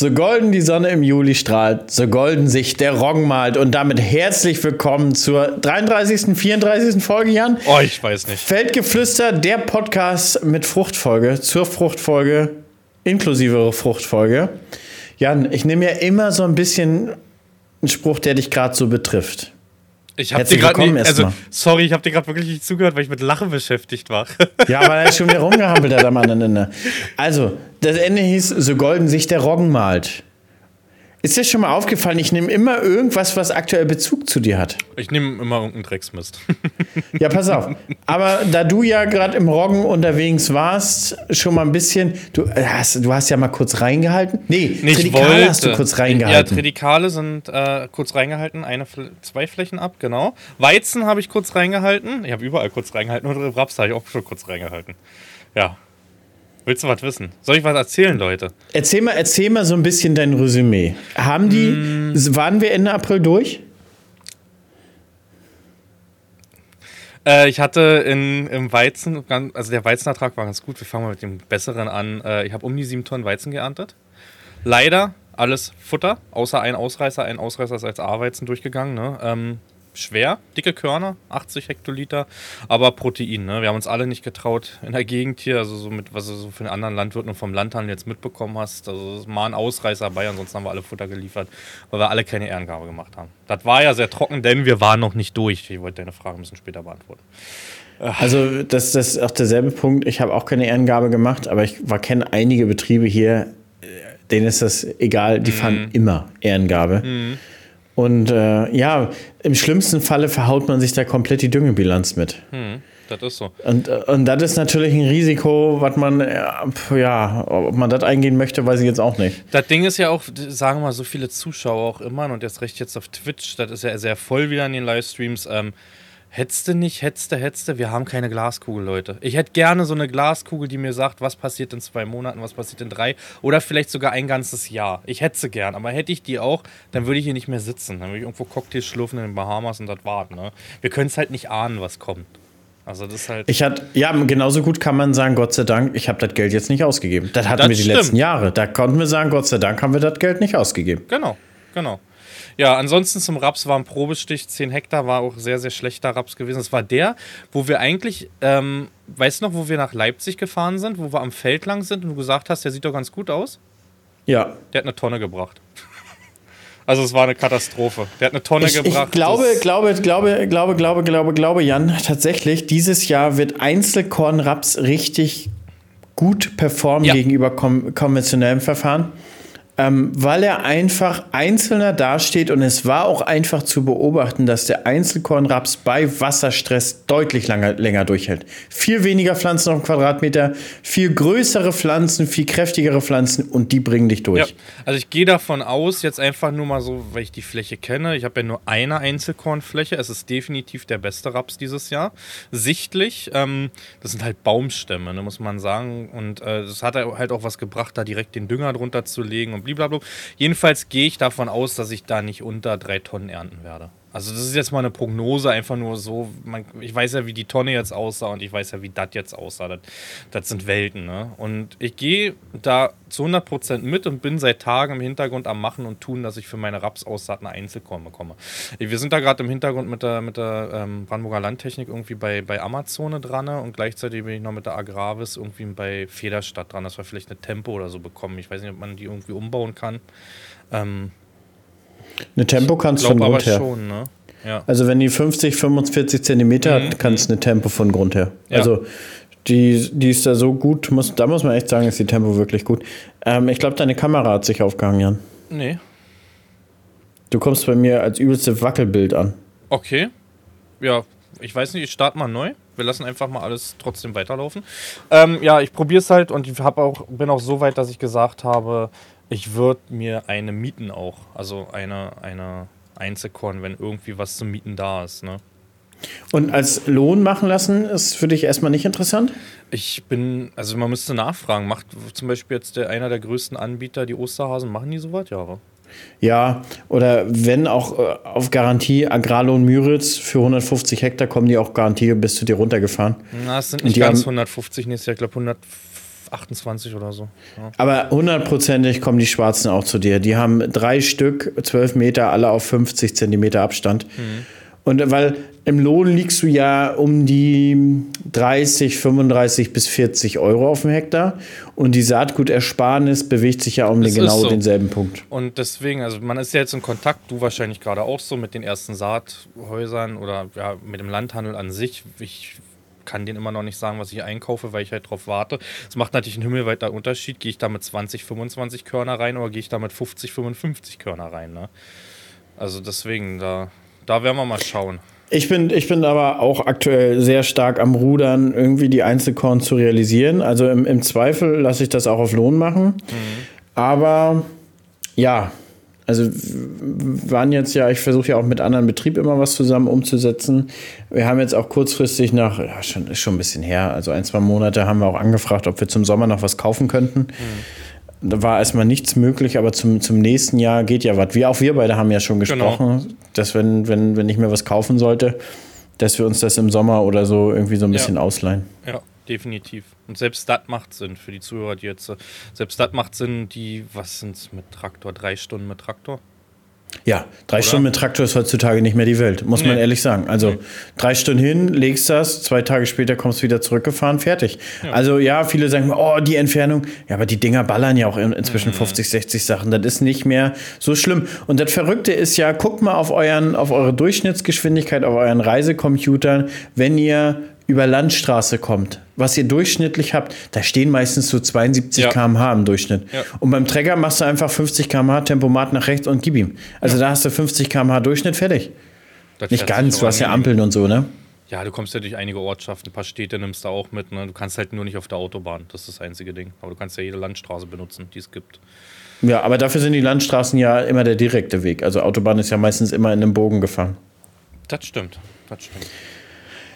So golden die Sonne im Juli strahlt, so golden sich der Roggen malt. Und damit herzlich willkommen zur 33., 34. Folge, Jan. Oh, ich weiß nicht. Feldgeflüster, der Podcast mit Fruchtfolge, zur Fruchtfolge, inklusive Fruchtfolge. Jan, ich nehme ja immer so ein bisschen einen Spruch, der dich gerade so betrifft. Ich habe dir gerade also sorry, ich habe dir gerade wirklich nicht zugehört, weil ich mit Lachen beschäftigt war. ja, weil er schon wieder rumgehampelt hat am anderen Ende. Also, das Ende hieß, so golden sich der Roggen malt. Ist dir schon mal aufgefallen, ich nehme immer irgendwas, was aktuell Bezug zu dir hat. Ich nehme immer irgendeinen Drecksmist. ja, pass auf. Aber da du ja gerade im Roggen unterwegs warst, schon mal ein bisschen, du hast, du hast ja mal kurz reingehalten. Nee, Nicht Tridikale wollte. hast du kurz reingehalten. Ja, Tridikale sind äh, kurz reingehalten, eine, zwei Flächen ab, genau. Weizen habe ich kurz reingehalten. Ich habe überall kurz reingehalten und Raps habe ich auch schon kurz reingehalten. Ja, Willst du was wissen? Soll ich was erzählen, Leute? Erzähl mal, erzähl mal so ein bisschen dein Resümee. Haben die, mm. waren wir Ende April durch? Äh, ich hatte in, im Weizen, also der Weizenertrag war ganz gut. Wir fangen mal mit dem besseren an. Äh, ich habe um die sieben Tonnen Weizen geerntet. Leider alles Futter, außer ein Ausreißer. Ein Ausreißer ist als A-Weizen durchgegangen. Ne? Ähm, schwer, dicke Körner, 80 Hektoliter, aber Protein. Ne? Wir haben uns alle nicht getraut in der Gegend hier, also so mit, was du so für den anderen Landwirten und vom Landhandel jetzt mitbekommen hast. Also das mal ein Ausreißer dabei, ansonsten haben wir alle Futter geliefert, weil wir alle keine Ehrengabe gemacht haben. Das war ja sehr trocken, denn wir waren noch nicht durch. Ich wollte deine Frage ein bisschen später beantworten. Also das, das ist auch derselbe Punkt. Ich habe auch keine Ehrengabe gemacht, aber ich kenne einige Betriebe hier, denen ist das egal, die mhm. fahren immer Ehrengabe. Mhm. Und äh, ja, im schlimmsten Falle verhaut man sich da komplett die Düngebilanz mit. Hm, das ist so. Und, äh, und das ist natürlich ein Risiko, was man, äh, ja, ob man das eingehen möchte, weiß ich jetzt auch nicht. Das Ding ist ja auch, sagen wir mal, so viele Zuschauer auch immer und jetzt recht jetzt auf Twitch, das ist ja sehr voll wieder in den Livestreams. Ähm, Hetzte nicht, hetzte, hetzte, wir haben keine Glaskugel, Leute. Ich hätte gerne so eine Glaskugel, die mir sagt, was passiert in zwei Monaten, was passiert in drei oder vielleicht sogar ein ganzes Jahr. Ich hätte sie gern, aber hätte ich die auch, dann würde ich hier nicht mehr sitzen. Dann würde ich irgendwo Cocktails schlürfen in den Bahamas und das warten. Ne? Wir können es halt nicht ahnen, was kommt. Also das ist halt. Ich hatte, ja, genauso gut kann man sagen, Gott sei Dank, ich habe das Geld jetzt nicht ausgegeben. Das hatten das wir die stimmt. letzten Jahre. Da konnten wir sagen, Gott sei Dank haben wir das Geld nicht ausgegeben. Genau, genau. Ja, ansonsten zum Raps war ein Probestich, 10 Hektar, war auch sehr, sehr schlechter Raps gewesen. Das war der, wo wir eigentlich, ähm, weißt du noch, wo wir nach Leipzig gefahren sind, wo wir am Feld lang sind und du gesagt hast, der sieht doch ganz gut aus? Ja. Der hat eine Tonne gebracht. Also es war eine Katastrophe. Der hat eine Tonne ich, gebracht. Ich glaube, glaube, glaube, glaube, glaube, glaube, glaube, Jan, tatsächlich, dieses Jahr wird Einzelkornraps richtig gut performen ja. gegenüber konventionellem Verfahren ähm, weil er einfach einzelner dasteht und es war auch einfach zu beobachten, dass der Einzelkornraps bei Wasserstress deutlich langer, länger durchhält. Viel weniger Pflanzen auf Quadratmeter, viel größere Pflanzen, viel kräftigere Pflanzen und die bringen dich durch. Ja, also ich gehe davon aus, jetzt einfach nur mal so, weil ich die Fläche kenne, ich habe ja nur eine Einzelkornfläche, es ist definitiv der beste Raps dieses Jahr. Sichtlich, ähm, das sind halt Baumstämme, ne, muss man sagen und äh, hat halt auch was gebracht, da direkt den Dünger drunter zu legen und blablabla. Jedenfalls gehe ich davon aus, dass ich da nicht unter drei Tonnen ernten werde. Also das ist jetzt mal eine Prognose, einfach nur so. Man, ich weiß ja, wie die Tonne jetzt aussah und ich weiß ja, wie das jetzt aussah. Das, sind Welten, ne? Und ich gehe da zu 100% mit und bin seit Tagen im Hintergrund am Machen und tun, dass ich für meine Rapsaussaat eine Einzelkorn bekomme. Wir sind da gerade im Hintergrund mit der, mit der ähm, Brandenburger Landtechnik irgendwie bei, bei Amazone dran ne? und gleichzeitig bin ich noch mit der Agravis irgendwie bei Federstadt dran, dass wir vielleicht eine Tempo oder so bekommen. Ich weiß nicht, ob man die irgendwie umbauen kann. Ähm, eine Tempo kannst du von Grund her. Schon, ne? ja. Also wenn die 50, 45 Zentimeter mhm. hat, kannst du eine Tempo von Grund her. Ja. Also die, die ist da so gut, muss, da muss man echt sagen, ist die Tempo wirklich gut. Ähm, ich glaube, deine Kamera hat sich aufgehangen, Jan. Nee. Du kommst bei mir als übelste Wackelbild an. Okay. Ja, ich weiß nicht, ich starte mal neu. Wir lassen einfach mal alles trotzdem weiterlaufen. Ähm, ja, ich probiere es halt und ich auch, bin auch so weit, dass ich gesagt habe, ich würde mir eine mieten auch. Also eine, eine Einzelkorn, wenn irgendwie was zum Mieten da ist. Ne? Und als Lohn machen lassen ist für dich erstmal nicht interessant? Ich bin, also man müsste nachfragen. Macht zum Beispiel jetzt der, einer der größten Anbieter, die Osterhasen, machen die sowas? Ja, ja, oder wenn auch äh, auf Garantie Agrarlohn Müritz für 150 Hektar kommen die auch Garantie bis zu dir runtergefahren. Na, es sind nicht ganz 150 nächstes Jahr, ich glaube 100 28 oder so. Ja. Aber hundertprozentig kommen die Schwarzen auch zu dir. Die haben drei Stück, 12 Meter, alle auf 50 Zentimeter Abstand. Mhm. Und weil im Lohn liegst du ja um die 30, 35 bis 40 Euro auf dem Hektar. Und die Saatgutersparnis bewegt sich ja um den genau so. denselben Punkt. Und deswegen, also man ist ja jetzt in Kontakt, du wahrscheinlich gerade auch so mit den ersten Saathäusern oder ja, mit dem Landhandel an sich. Ich kann den immer noch nicht sagen, was ich einkaufe, weil ich halt drauf warte. Es macht natürlich einen himmelweiter Unterschied. Gehe ich da mit 20, 25 Körner rein oder gehe ich da mit 50, 55 Körner rein? Ne? Also deswegen, da, da werden wir mal schauen. Ich bin, ich bin aber auch aktuell sehr stark am Rudern, irgendwie die Einzelkorn zu realisieren. Also im, im Zweifel lasse ich das auch auf Lohn machen. Mhm. Aber ja, also waren jetzt ja, ich versuche ja auch mit anderen Betrieben immer was zusammen umzusetzen. Wir haben jetzt auch kurzfristig nach, ja, schon, ist schon ein bisschen her, also ein, zwei Monate haben wir auch angefragt, ob wir zum Sommer noch was kaufen könnten. Mhm. Da war erstmal nichts möglich, aber zum, zum nächsten Jahr geht ja was. Wir, auch wir beide haben ja schon genau. gesprochen, genau. dass wenn, wenn, wenn ich mir was kaufen sollte, dass wir uns das im Sommer oder so irgendwie so ein bisschen ja. ausleihen. Ja definitiv. Und selbst das macht Sinn für die Zuhörer, die jetzt, selbst das macht Sinn, die, was sind es mit Traktor, drei Stunden mit Traktor? Ja, drei Oder? Stunden mit Traktor ist heutzutage nicht mehr die Welt, muss nee. man ehrlich sagen. Also nee. drei Stunden hin, legst das, zwei Tage später kommst du wieder zurückgefahren, fertig. Ja. Also ja, viele sagen, oh, die Entfernung. Ja, aber die Dinger ballern ja auch inzwischen mhm. 50, 60 Sachen. Das ist nicht mehr so schlimm. Und das Verrückte ist ja, guckt mal auf, euren, auf eure Durchschnittsgeschwindigkeit, auf euren Reisecomputern, wenn ihr über Landstraße kommt, was ihr durchschnittlich habt, da stehen meistens so 72 ja. km/h im Durchschnitt. Ja. Und beim Trecker machst du einfach 50 km/h Tempomat nach rechts und gib ihm. Also ja. da hast du 50 km/h Durchschnitt fertig. Das Nicht ganz, du hast ja Ampeln und so, ne? Ja, du kommst ja durch einige Ortschaften, ein paar Städte nimmst du auch mit. Ne? Du kannst halt nur nicht auf der Autobahn, das ist das einzige Ding. Aber du kannst ja jede Landstraße benutzen, die es gibt. Ja, aber dafür sind die Landstraßen ja immer der direkte Weg. Also Autobahn ist ja meistens immer in einem Bogen gefahren. Das stimmt, das stimmt.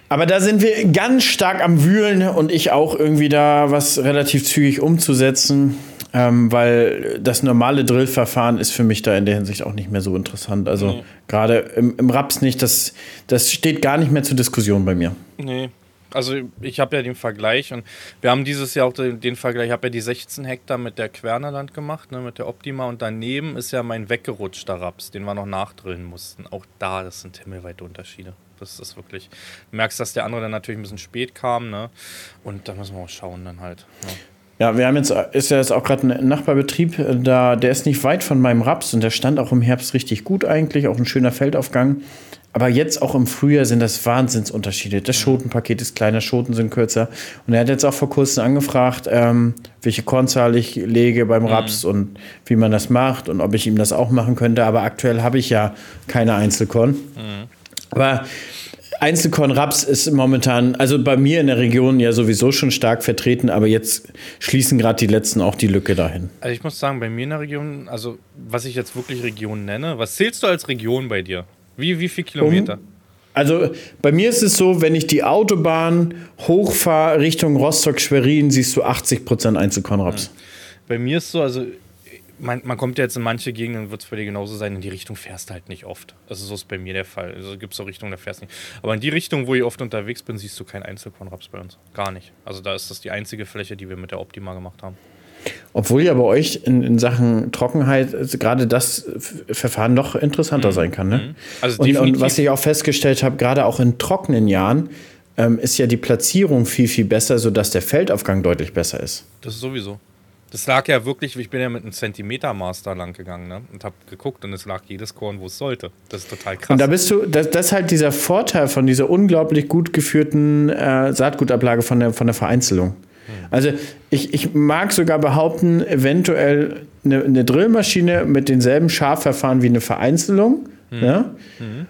Aber da sind wir ganz stark am Wühlen und ich auch irgendwie da was relativ zügig umzusetzen, ähm, weil das normale Drillverfahren ist für mich da in der Hinsicht auch nicht mehr so interessant. Also nee. gerade im, im Raps nicht, das, das steht gar nicht mehr zur Diskussion bei mir. Nee, also ich habe ja den Vergleich und wir haben dieses Jahr auch den, den Vergleich, ich habe ja die 16 Hektar mit der Quernerland gemacht, ne, mit der Optima und daneben ist ja mein weggerutschter Raps, den wir noch nachdrillen mussten. Auch da, das sind himmelweite Unterschiede. Das ist wirklich. Du merkst, dass der andere dann natürlich ein bisschen spät kam, ne? Und da müssen wir auch schauen dann halt. Ne? Ja, wir haben jetzt, ist ja jetzt auch gerade ein Nachbarbetrieb, da, der ist nicht weit von meinem Raps und der stand auch im Herbst richtig gut eigentlich, auch ein schöner Feldaufgang. Aber jetzt auch im Frühjahr sind das Wahnsinnsunterschiede. Das Schotenpaket ist kleiner, Schoten sind kürzer. Und er hat jetzt auch vor kurzem angefragt, ähm, welche Kornzahl ich lege beim mhm. Raps mhm. und wie man das macht und ob ich ihm das auch machen könnte. Aber aktuell habe ich ja keine Einzelkorn. Mhm. Aber Einzelkorn Raps ist momentan, also bei mir in der Region ja sowieso schon stark vertreten, aber jetzt schließen gerade die letzten auch die Lücke dahin. Also ich muss sagen, bei mir in der Region, also was ich jetzt wirklich Region nenne, was zählst du als Region bei dir? Wie, wie viel Kilometer? Um, also bei mir ist es so, wenn ich die Autobahn hochfahre Richtung Rostock-Schwerin, siehst du 80% Einzelkornraps. Bei mir ist so, also man, man, kommt ja jetzt in manche Gegenden, wird es bei dir genauso sein, in die Richtung fährst du halt nicht oft. Also so ist bei mir der Fall. Also gibt es so Richtungen, da fährst du nicht. Aber in die Richtung, wo ich oft unterwegs bin, siehst du keinen Einzelkornraps bei uns. Gar nicht. Also da ist das die einzige Fläche, die wir mit der Optima gemacht haben. Obwohl ja bei euch in, in Sachen Trockenheit gerade das Verfahren noch interessanter mhm. sein kann. Ne? Mhm. Also und, und, was ich auch festgestellt habe, gerade auch in trockenen Jahren, ähm, ist ja die Platzierung viel, viel besser, sodass der Feldaufgang deutlich besser ist. Das ist sowieso. Das lag ja wirklich, ich bin ja mit einem Zentimetermaß da lang gegangen ne? und habe geguckt und es lag jedes Korn, wo es sollte. Das ist total krass. Und da bist du, das, das ist halt dieser Vorteil von dieser unglaublich gut geführten äh, Saatgutablage von der, von der Vereinzelung. Hm. Also ich, ich mag sogar behaupten, eventuell eine, eine Drillmaschine mit denselben Schafverfahren wie eine Vereinzelung. Mhm. Ja? Mhm.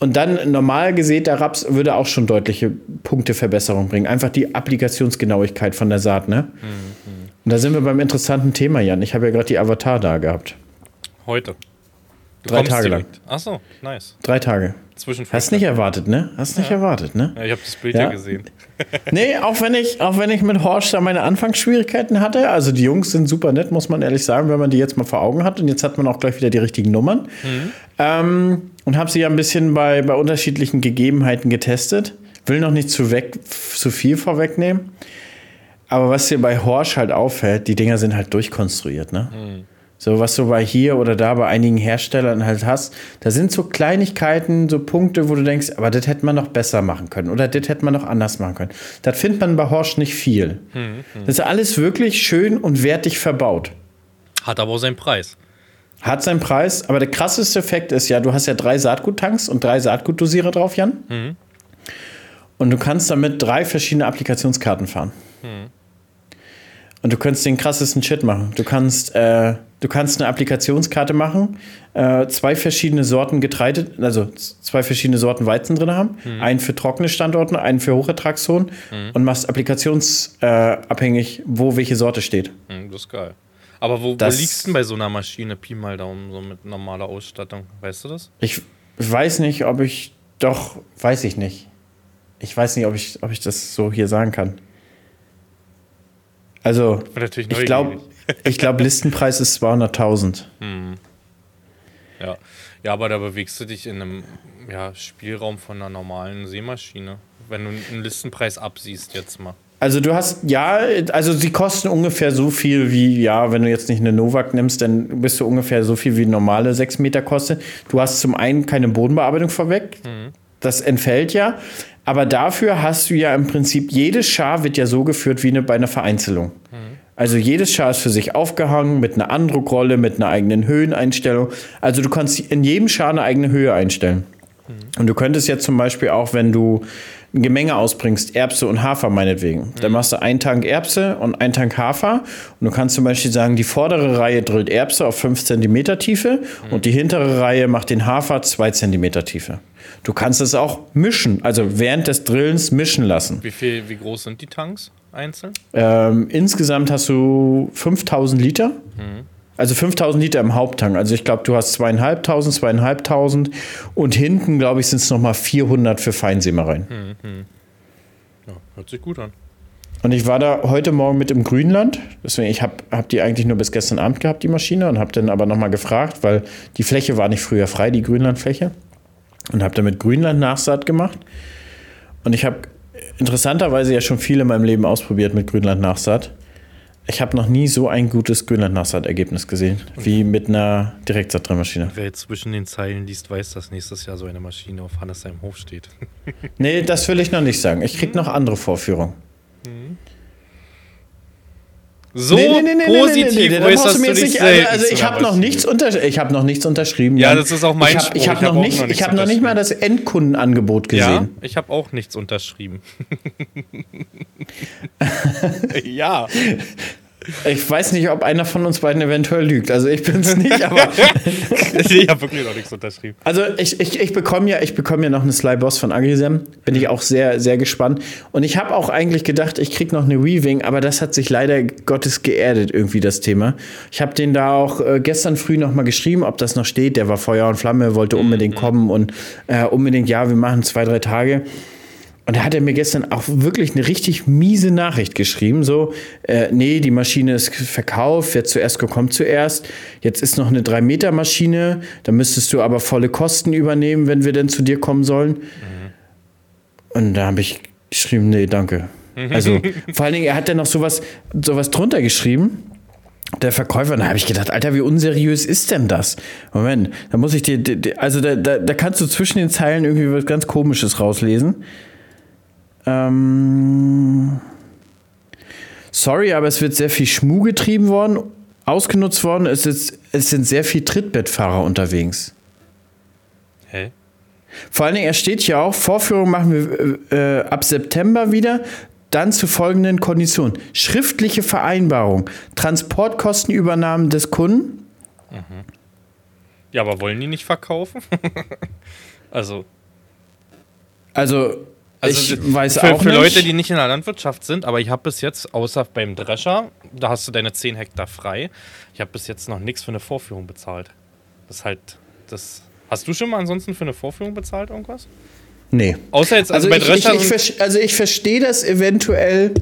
Und dann normal gesäter Raps würde auch schon deutliche Punkteverbesserung bringen. Einfach die Applikationsgenauigkeit von der Saat. Ne? Mhm. Und da sind wir beim interessanten Thema, Jan. Ich habe ja gerade die Avatar da gehabt. Heute. Du Drei Tage direkt. lang. Achso, nice. Drei Tage. Zwischen Hast nicht erwartet, ne? Hast ja. nicht erwartet, ne? Ja, ich habe das Bild ja, ja gesehen. nee, auch wenn ich, auch wenn ich mit Horst da meine Anfangsschwierigkeiten hatte. Also die Jungs sind super nett, muss man ehrlich sagen, wenn man die jetzt mal vor Augen hat. Und jetzt hat man auch gleich wieder die richtigen Nummern. Mhm. Ähm, und habe sie ja ein bisschen bei, bei unterschiedlichen Gegebenheiten getestet. Will noch nicht zu, weg, zu viel vorwegnehmen. Aber was dir bei Horsch halt auffällt, die Dinger sind halt durchkonstruiert, ne? Mhm. So, was du bei hier oder da bei einigen Herstellern halt hast, da sind so Kleinigkeiten, so Punkte, wo du denkst, aber das hätte man noch besser machen können oder das hätte man noch anders machen können. Das findet man bei Horsch nicht viel. Hm, hm. Das ist alles wirklich schön und wertig verbaut. Hat aber auch seinen Preis. Hat seinen Preis, aber der krasseste Effekt ist ja, du hast ja drei Saatguttanks und drei Saatgutdosierer drauf, Jan. Hm. Und du kannst damit drei verschiedene Applikationskarten fahren. Hm. Und du könntest den krassesten Shit machen. Du kannst äh, Du kannst eine Applikationskarte machen, äh, zwei verschiedene Sorten Getreide, also zwei verschiedene Sorten Weizen drin haben, mhm. einen für trockene Standorte, einen für Hochertragszonen mhm. und machst applikationsabhängig, äh, wo welche Sorte steht. Mhm, das ist geil. Aber wo, das, wo liegst du denn bei so einer Maschine, Pi mal Daumen, so mit normaler Ausstattung? Weißt du das? Ich weiß nicht, ob ich, doch, weiß ich nicht. Ich weiß nicht, ob ich, ob ich das so hier sagen kann. Also, ich glaube, ich glaube, Listenpreis ist 200.000. Hm. Ja. ja, aber da bewegst du dich in einem ja, Spielraum von einer normalen Seemaschine, wenn du einen Listenpreis absiehst jetzt mal. Also du hast, ja, also sie kosten ungefähr so viel wie, ja, wenn du jetzt nicht eine Novak nimmst, dann bist du ungefähr so viel wie normale 6 Meter kostet. Du hast zum einen keine Bodenbearbeitung vorweg, mhm. das entfällt ja, aber dafür hast du ja im Prinzip, jedes Schar wird ja so geführt wie eine, bei einer Vereinzelung. Mhm. Also jedes Schar ist für sich aufgehangen mit einer Andruckrolle, mit einer eigenen Höheneinstellung. Also du kannst in jedem Schar eine eigene Höhe einstellen. Mhm. Und du könntest jetzt zum Beispiel auch, wenn du ein Gemenge ausbringst, Erbse und Hafer meinetwegen, mhm. dann machst du einen Tank Erbse und einen Tank Hafer. Und du kannst zum Beispiel sagen, die vordere Reihe drillt Erbse auf 5 cm Tiefe mhm. und die hintere Reihe macht den Hafer 2 cm Tiefe. Du kannst es auch mischen, also während des Drillens mischen lassen. Wie, viel, wie groß sind die Tanks? einzeln? Ähm, insgesamt hast du 5000 Liter. Mhm. Also 5000 Liter im Haupttank. Also ich glaube, du hast zweieinhalbtausend, zweieinhalbtausend und hinten, glaube ich, sind es nochmal 400 für Feinsämereien. Mhm, mhm. Ja, hört sich gut an. Und ich war da heute Morgen mit im Grünland. Deswegen, ich habe hab die eigentlich nur bis gestern Abend gehabt, die Maschine, und habe dann aber nochmal gefragt, weil die Fläche war nicht früher frei, die Grünlandfläche. Und habe damit Grünland Nachsaat gemacht. Und ich habe interessanterweise ja schon viel in meinem Leben ausprobiert mit Grünland-Nachsaat. Ich habe noch nie so ein gutes Grünland-Nachsaat-Ergebnis gesehen, wie mit einer Direktsaatmaschine. Wer jetzt zwischen den Zeilen liest, weiß, dass nächstes Jahr so eine Maschine auf Hannes seinem Hof steht. nee, das will ich noch nicht sagen. Ich krieg noch andere Vorführungen. Mhm. So nee, nee, nee, positiv äußerst du dich nicht, also, also ich habe noch nichts unter, ich habe noch nichts unterschrieben. Ja, das ist auch mein Ich habe hab, hab noch, nicht, noch ich habe noch nicht mal das Endkundenangebot gesehen. Ja, ich habe auch nichts unterschrieben. ja. Ich weiß nicht, ob einer von uns beiden eventuell lügt. Also ich bin es nicht, aber. ich habe wirklich noch nichts unterschrieben. Also ich, ich, ich bekomme ja, ich ja noch eine Sly-Boss von Agrisem. Bin ich auch sehr, sehr gespannt. Und ich habe auch eigentlich gedacht, ich kriege noch eine Weaving, aber das hat sich leider Gottes geerdet, irgendwie das Thema. Ich habe den da auch äh, gestern früh noch mal geschrieben, ob das noch steht. Der war Feuer und Flamme, wollte unbedingt mhm. kommen und äh, unbedingt, ja, wir machen zwei, drei Tage. Und da hat er mir gestern auch wirklich eine richtig miese Nachricht geschrieben. So, äh, nee, die Maschine ist verkauft, wer zuerst kommt zuerst. Jetzt ist noch eine 3-Meter-Maschine, da müsstest du aber volle Kosten übernehmen, wenn wir denn zu dir kommen sollen. Mhm. Und da habe ich geschrieben, nee, danke. Also, vor allen Dingen, er hat dann noch sowas, sowas drunter geschrieben der Verkäufer, da habe ich gedacht, Alter, wie unseriös ist denn das? Moment, da muss ich dir, also da, da, da kannst du zwischen den Zeilen irgendwie was ganz Komisches rauslesen. Ähm, sorry, aber es wird sehr viel Schmuh getrieben worden, ausgenutzt worden. Es, ist, es sind sehr viele Trittbettfahrer unterwegs. Hä? Vor allen Dingen, er steht hier auch, Vorführung machen wir äh, ab September wieder. Dann zu folgenden Konditionen. Schriftliche Vereinbarung, Transportkostenübernahmen des Kunden. Mhm. Ja, aber wollen die nicht verkaufen? also. Also, also ich weiß für, auch für nicht. Leute, die nicht in der Landwirtschaft sind, aber ich habe bis jetzt, außer beim Drescher, da hast du deine 10 Hektar frei, ich habe bis jetzt noch nichts für eine Vorführung bezahlt. Das ist halt, das. Hast du schon mal ansonsten für eine Vorführung bezahlt irgendwas? Nee. Außer jetzt, also, also bei Drescher. Ich, ich, ich, also ich verstehe das eventuell,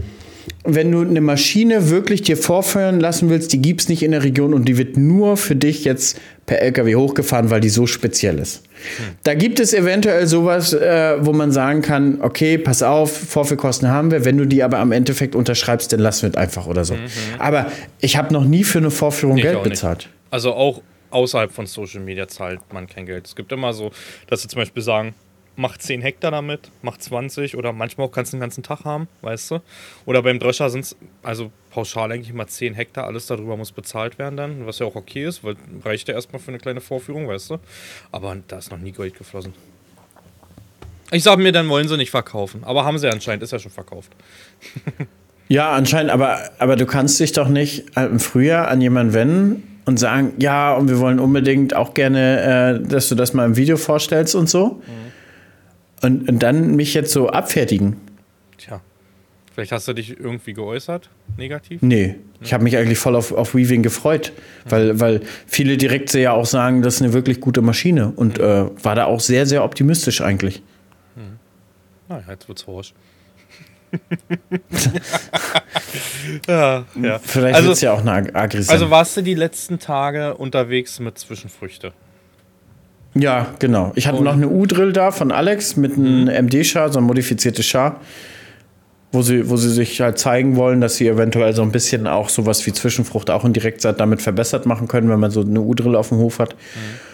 wenn du eine Maschine wirklich dir vorführen lassen willst, die gibt es nicht in der Region und die wird nur für dich jetzt per LKW hochgefahren, weil die so speziell ist. Hm. Da gibt es eventuell sowas, äh, wo man sagen kann, okay, pass auf, Vorführkosten haben wir, wenn du die aber am Endeffekt unterschreibst, dann lassen wir es einfach oder so. Mhm. Aber ich habe noch nie für eine Vorführung nee, Geld bezahlt. Also auch außerhalb von Social Media zahlt man kein Geld. Es gibt immer so, dass sie zum Beispiel sagen, mach 10 Hektar damit, mach 20 oder manchmal auch kannst du den ganzen Tag haben, weißt du? Oder beim Drescher sind es, also pauschal eigentlich immer 10 Hektar, alles darüber muss bezahlt werden dann, was ja auch okay ist, weil reicht ja erstmal für eine kleine Vorführung, weißt du? Aber da ist noch nie Geld geflossen. Ich sag mir, dann wollen sie nicht verkaufen, aber haben sie anscheinend, ist ja schon verkauft. ja, anscheinend, aber, aber du kannst dich doch nicht im Frühjahr an jemanden wenden und sagen, ja, und wir wollen unbedingt auch gerne, äh, dass du das mal im Video vorstellst und so. Mhm. Und, und dann mich jetzt so abfertigen. Tja. Vielleicht hast du dich irgendwie geäußert, negativ? Nee, ich habe mich eigentlich voll auf, auf Weaving gefreut, weil, weil viele Direkte ja auch sagen, das ist eine wirklich gute Maschine und mhm. äh, war da auch sehr, sehr optimistisch eigentlich. Mhm. Naja, jetzt wird's horsch. ja, ja. Vielleicht also, es ja auch eine Aggression. Also warst du die letzten Tage unterwegs mit Zwischenfrüchte? Ja, genau. Ich hatte Und noch eine U-Drill da von Alex mit einem mhm. MD-Char, so ein modifiziertes Char, wo sie, wo sie sich halt zeigen wollen, dass sie eventuell so ein bisschen auch sowas wie Zwischenfrucht auch in Direktsaat damit verbessert machen können, wenn man so eine U-Drill auf dem Hof hat. Mhm.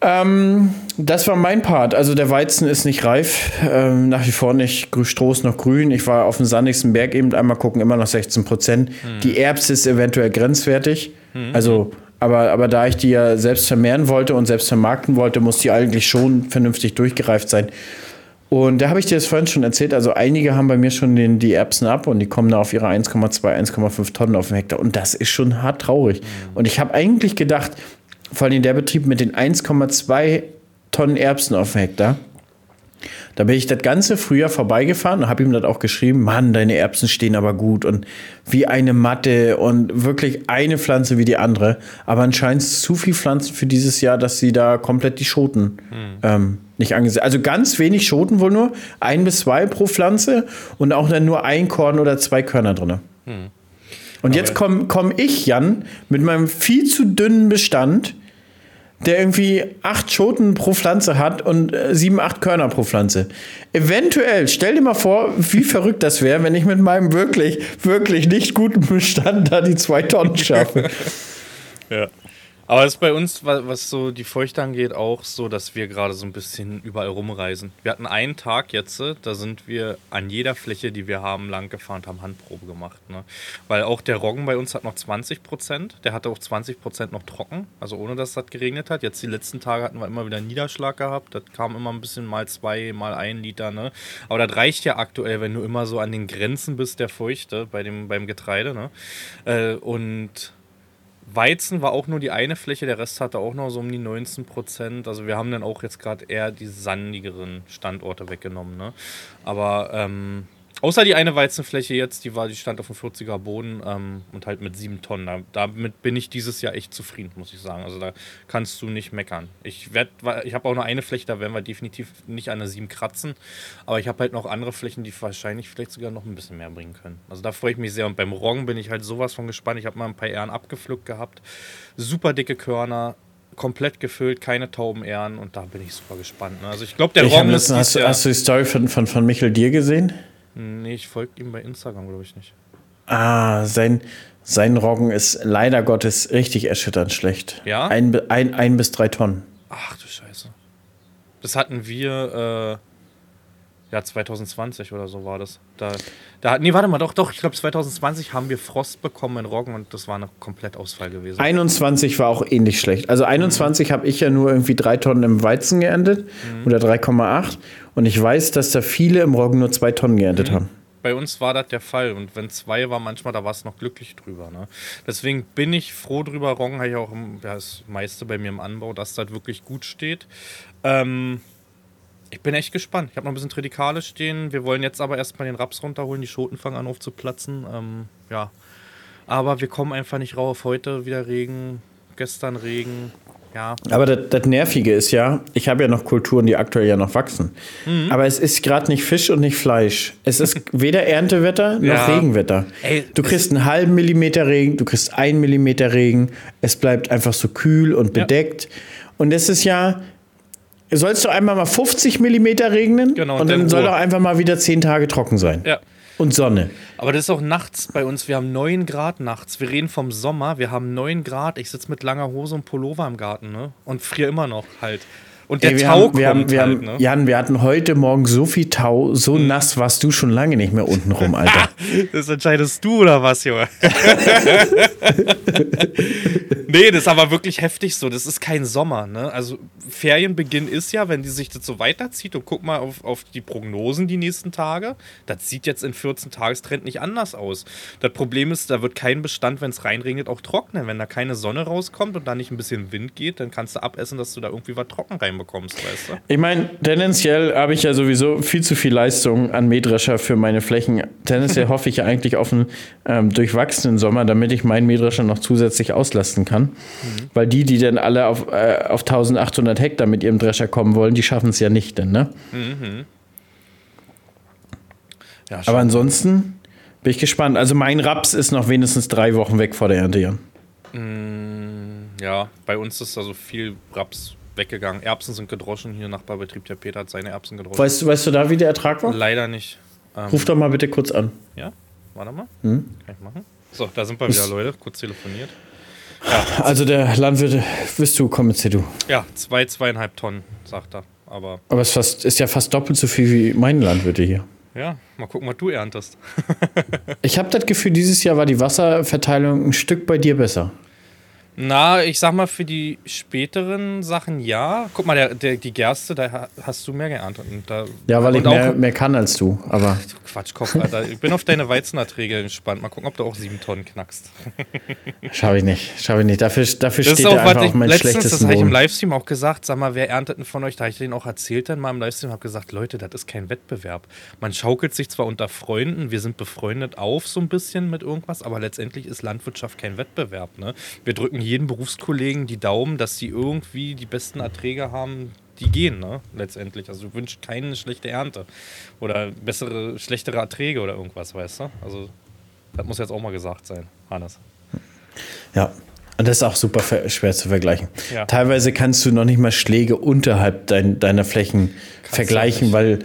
Ähm, das war mein Part. Also der Weizen ist nicht reif, ähm, nach wie vor nicht. Stroh ist noch grün. Ich war auf dem sandigsten Berg eben einmal gucken, immer noch 16 Prozent. Mhm. Die Erbse ist eventuell grenzwertig. Mhm. Also aber, aber da ich die ja selbst vermehren wollte und selbst vermarkten wollte, muss die eigentlich schon vernünftig durchgereift sein. Und da habe ich dir das vorhin schon erzählt. Also einige haben bei mir schon den, die Erbsen ab und die kommen da auf ihre 1,2, 1,5 Tonnen auf den Hektar. Und das ist schon hart traurig. Mhm. Und ich habe eigentlich gedacht, vor allem der Betrieb mit den 1,2 Tonnen Erbsen auf dem Hektar, da bin ich das ganze Frühjahr vorbeigefahren und habe ihm das auch geschrieben, Mann, deine Erbsen stehen aber gut und wie eine Matte und wirklich eine Pflanze wie die andere. Aber anscheinend zu viel Pflanzen für dieses Jahr, dass sie da komplett die Schoten hm. ähm, nicht angesehen. Also ganz wenig Schoten wohl nur, ein bis zwei pro Pflanze und auch dann nur ein Korn oder zwei Körner drin. Hm. Und aber jetzt komme komm ich, Jan, mit meinem viel zu dünnen Bestand der irgendwie acht Schoten pro Pflanze hat und äh, sieben, acht Körner pro Pflanze. Eventuell, stell dir mal vor, wie verrückt das wäre, wenn ich mit meinem wirklich, wirklich nicht guten Bestand da die zwei Tonnen schaffe. ja. Aber es ist bei uns, was so die Feuchte angeht, auch so, dass wir gerade so ein bisschen überall rumreisen. Wir hatten einen Tag jetzt, da sind wir an jeder Fläche, die wir haben, lang gefahren und haben Handprobe gemacht. Ne? Weil auch der Roggen bei uns hat noch 20 Prozent. Der hatte auch 20 Prozent noch trocken, also ohne dass das geregnet hat. Jetzt die letzten Tage hatten wir immer wieder Niederschlag gehabt. Das kam immer ein bisschen mal zwei, mal ein Liter. Ne? Aber das reicht ja aktuell, wenn du immer so an den Grenzen bist der Feuchte bei dem, beim Getreide. Ne? Äh, und Weizen war auch nur die eine Fläche, der Rest hatte auch noch so um die 19 Prozent. Also wir haben dann auch jetzt gerade eher die sandigeren Standorte weggenommen. Ne? Aber ähm, Außer die eine Weizenfläche jetzt, die war, die stand auf dem 40er Boden ähm, und halt mit sieben Tonnen. Da, damit bin ich dieses Jahr echt zufrieden, muss ich sagen. Also da kannst du nicht meckern. Ich werd, ich habe auch nur eine Fläche, da werden wir definitiv nicht an der sieben kratzen. Aber ich habe halt noch andere Flächen, die wahrscheinlich vielleicht sogar noch ein bisschen mehr bringen können. Also da freue ich mich sehr. Und beim Roggen bin ich halt sowas von gespannt. Ich habe mal ein paar Ähren abgepflückt gehabt. Super dicke Körner, komplett gefüllt, keine Taubenähren und da bin ich super gespannt. Ne? Also ich glaube, der Roggen ist. Hast, hast, du die Story von, von, von Michel Dir gesehen? Nee, ich folge ihm bei Instagram, glaube ich nicht. Ah, sein, sein Roggen ist leider Gottes richtig erschütternd schlecht. Ja? Ein, ein, ein bis drei Tonnen. Ach du Scheiße. Das hatten wir, äh, ja, 2020 oder so war das. Da, da, nee, warte mal, doch, doch, ich glaube 2020 haben wir Frost bekommen in Roggen und das war ein Komplettausfall gewesen. 21 war auch ähnlich schlecht. Also 21 mhm. habe ich ja nur irgendwie drei Tonnen im Weizen geerntet mhm. oder 3,8 und ich weiß, dass da viele im Roggen nur zwei Tonnen geerntet mhm. haben. Bei uns war das der Fall. Und wenn zwei war, manchmal, da war es noch glücklich drüber. Ne? Deswegen bin ich froh drüber. Roggen habe ich auch im, ja, das meiste bei mir im Anbau, dass das wirklich gut steht. Ähm, ich bin echt gespannt. Ich habe noch ein bisschen Tridikale stehen. Wir wollen jetzt aber erstmal den Raps runterholen. Die Schoten fangen an aufzuplatzen. Ähm, ja. Aber wir kommen einfach nicht rauf. Heute wieder Regen, gestern Regen. Ja. Aber das, das Nervige ist ja, ich habe ja noch Kulturen, die aktuell ja noch wachsen. Mhm. Aber es ist gerade nicht Fisch und nicht Fleisch. Es ist weder Erntewetter noch Ja. Regenwetter. Ey, du kriegst einen halben Millimeter Regen, du kriegst einen Millimeter Regen. Es bleibt einfach so kühl und Ja. bedeckt. Und es ist ja, sollst du einmal mal 50 Millimeter regnen Genau, und dann dann soll doch einfach mal wieder 10 Tage trocken sein. Ja. Und Sonne. Aber das ist auch nachts bei uns. Wir haben 9 Grad nachts. Wir reden vom Sommer. Wir haben 9 Grad. Ich sitze mit langer Hose und Pullover im Garten, ne? Und friere immer noch halt. Und der Ey, Tau haben, wir haben, kommt wir halt, ne? Jan, wir hatten heute Morgen so viel Tau, so nass warst du schon lange nicht mehr unten rum, Alter. Das entscheidest du oder was, Junge? nee, das ist aber wirklich heftig so. Das ist kein Sommer, ne? Also Ferienbeginn ist ja, wenn die sich das so weiterzieht und guck mal auf, auf die Prognosen die nächsten Tage, das sieht jetzt in 14 Tagestrend nicht anders aus. Das Problem ist, da wird kein Bestand, wenn es reinregnet, auch trocknen. Wenn da keine Sonne rauskommt und da nicht ein bisschen Wind geht, dann kannst du abessen, dass du da irgendwie was trocken reinbekommst, weißt du? Ich meine, tendenziell habe ich ja sowieso viel zu viel Leistung an Mähdrescher für meine Flächen. Tendenziell hoffe ich ja eigentlich auf einen ähm, durchwachsenen Sommer, damit ich meinen Mähdrescher noch zusätzlich auslasten kann. Weil die, die dann alle auf, äh, auf 1800 Hektar mit ihrem Drescher kommen wollen, die schaffen es ja nicht denn, ne? Ja, Aber ansonsten bin ich gespannt. Also mein Raps ist noch wenigstens drei Wochen weg vor der Ernte, Jan. Ja, bei uns ist also viel Raps weggegangen. Erbsen sind gedroschen. Hier Nachbarbetrieb, der Peter hat seine Erbsen gedroschen. Weißt du, weißt du da, wie der Ertrag war? Leider nicht. Ähm, Ruf doch mal bitte kurz an. Ja, warte mal. Hm? Kann ich machen. So, da sind wir wieder, Leute. Kurz telefoniert. Also der Landwirt, bist du, komm jetzt hier du. Ja, zwei, zweieinhalb Tonnen, sagt er. Aber Aber es ist, fast, ist ja fast doppelt so viel wie meine Landwirte hier. ja, mal gucken, was du erntest. Ich habe das Gefühl, dieses Jahr war die Wasserverteilung ein Stück bei dir besser. Na, ich sag mal, für die späteren Sachen ja. Guck mal, der, der, die Gerste, da ha- hast du mehr geerntet. Da, Ja, weil ich auch- mehr, mehr kann als du. Aber Quatschkopf, Alter. Ich bin auf deine Weizenerträge gespannt. Mal gucken, ob du auch sieben Tonnen knackst. schaffe ich nicht. Schaffe ich nicht. Dafür, dafür Das steht ist auch, einfach ich auf meinen letztens, das habe ich im. Livestream auch gesagt, sag mal, wer erntet denn von euch? Da habe ich denen auch erzählt dann mal im Livestream, habe gesagt, Leute, das ist kein Wettbewerb. Man schaukelt sich zwar unter Freunden, wir sind befreundet auf so ein bisschen mit irgendwas, aber letztendlich ist Landwirtschaft kein Wettbewerb. Ne? Wir drücken jedem Berufskollegen die Daumen, dass sie irgendwie die besten Erträge haben, die gehen, ne? letztendlich. Also du wünschst keine schlechte Ernte oder bessere, schlechtere Erträge oder irgendwas, weißt du? Also das muss jetzt auch mal gesagt sein, Hannes. Ja. Und das ist auch super schwer zu vergleichen. Ja. Teilweise kannst du noch nicht mal Schläge unterhalb dein, deiner Flächen vergleichen, nicht. weil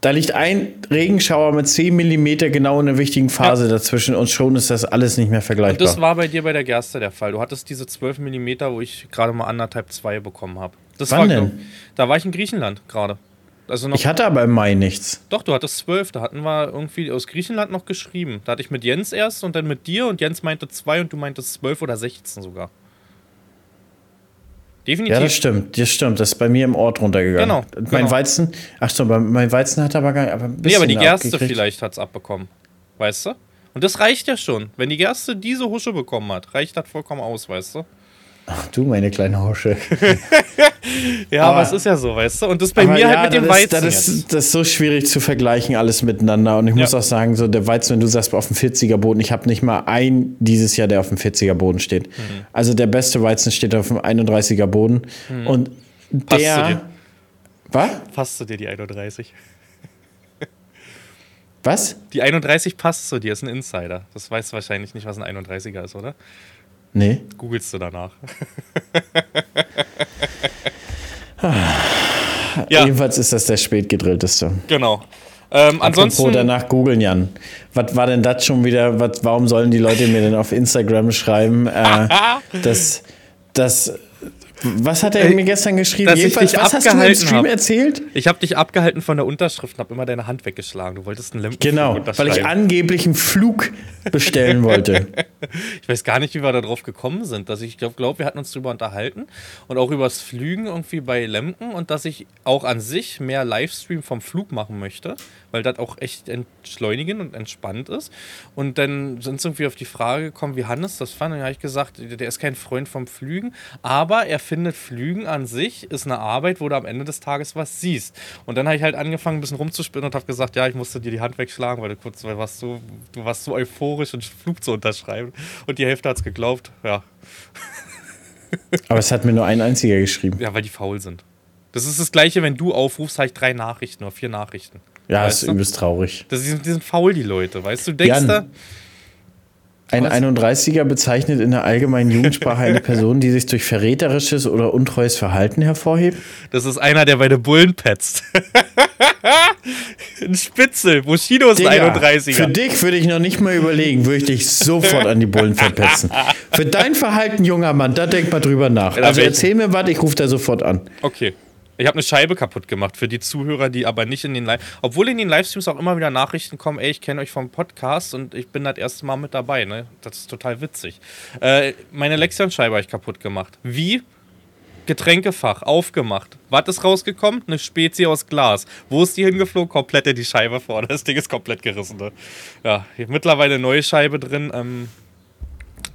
da liegt ein Regenschauer mit 10 mm genau in einer wichtigen Phase dazwischen und schon ist das alles nicht mehr vergleichbar. Das war bei dir bei der Gerste der Fall. Du hattest diese 12 mm, wo ich gerade mal anderthalb zwei bekommen habe. Das Wann war, denn? glaub- Da war ich in Griechenland gerade. Also ich hatte aber im Mai nichts. doch, du hattest 12. Da hatten wir irgendwie aus Griechenland noch geschrieben. Da hatte ich mit Jens erst und dann mit dir und Jens meinte zwei und du meintest 12 oder 16 sogar. Definitiv. Ja, das stimmt, das stimmt. Das ist bei mir im Ort runtergegangen. Genau, Mein genau. Weizen, ach so, mein Weizen hat aber gar aber ein nee, bisschen aber die Gerste vielleicht hat es abbekommen. Weißt du? Und das reicht ja schon. Wenn die Gerste diese Husche bekommen hat, reicht das vollkommen aus, weißt du? Ach, du, meine kleine Hosche. Ja, Aber- aber es ist ja so, weißt du? Und das bei mir ja, halt mit dem Weizen. Ist, das, ist, das ist so schwierig zu vergleichen, alles miteinander. Und ich muss Ja. auch sagen, so der Weizen, wenn du sagst, auf dem 40er Boden, ich habe nicht mal einen dieses Jahr, der auf dem 40er Boden steht. Mhm. Also der beste Weizen steht auf dem 31er Boden. Und Mhm. Passt zu der. dir. Was? Passt zu dir die 31. Was? Die 31 passt zu dir, ist ein Insider. Das weißt du wahrscheinlich nicht, was ein 31er ist, oder? Nee. Googelst du danach. Ja. Jedenfalls ist das der spätgedrillteste. genau. Ähm, ansonsten, Apropos danach googeln, Jan. Was war denn das schon wieder? Was, warum sollen die Leute mir denn auf Instagram schreiben, äh, dass das. Was hat er mir gestern geschrieben? dass ich Jedenfalls, dich was hast du im abgehalten Stream hab. erzählt? ich habe dich abgehalten von der Unterschrift und habe immer deine Hand weggeschlagen. Du wolltest einen Lemken Genau, weil ich angeblich einen Flug bestellen wollte. Ich weiß gar nicht, wie wir da drauf gekommen sind. Dass ich glaube, glaub, wir hatten uns drüber unterhalten und auch übers Flügen irgendwie bei Lemken und dass ich auch an sich mehr Livestream vom Flug machen möchte, weil das auch echt entschleunigend und entspannt ist. Und dann sind sie irgendwie auf die Frage gekommen, wie Hannes das fand. Und dann habe ich gesagt, der ist kein Freund vom Flügen, aber er findet Flügen an sich ist eine Arbeit, wo du am Ende des Tages was siehst. Und dann habe ich halt angefangen, ein bisschen rumzuspinnen und habe gesagt, ja, ich musste dir die Hand wegschlagen, weil du kurz, weil warst so, du warst so euphorisch, einen Flug zu unterschreiben. Und die Hälfte hat es geglaubt, ja. Aber es hat mir nur ein einziger geschrieben. Ja, weil die faul sind. Das ist das Gleiche, wenn du aufrufst, habe ich drei Nachrichten oder vier Nachrichten. Ja, weißt ist du? übelst traurig. Das, die, sind, die sind faul, die Leute, weißt du? Denkst Jan, da. Ein 31er bezeichnet in der allgemeinen Jugendsprache eine Person, die sich durch verräterisches oder untreues Verhalten hervorhebt. Das ist einer, der bei den Bullen petzt. ein Spitzel, Bushido ist ein 31er. Für dich würde ich noch nicht mal überlegen, würde ich dich sofort an die Bullen verpetzen. Für dein Verhalten, junger Mann, da denk mal drüber nach. Also erzähl mir was, ich rufe da sofort an. Okay. Ich habe eine Scheibe kaputt gemacht für die Zuhörer, die aber nicht in den Live. Obwohl in den Livestreams auch immer wieder Nachrichten kommen, ey, ich kenne euch vom Podcast und ich bin das erste Mal mit dabei, ne? Das ist total witzig. Äh, meine Lexion-Scheibe habe ich kaputt gemacht. Wie? Getränkefach aufgemacht. Was ist rausgekommen? Eine Spezie aus Glas. Wo ist die hingeflogen? Komplett in die Scheibe vorne. Das Ding ist komplett gerissen. Ne? Ja, hier mittlerweile neue Scheibe drin. Ähm,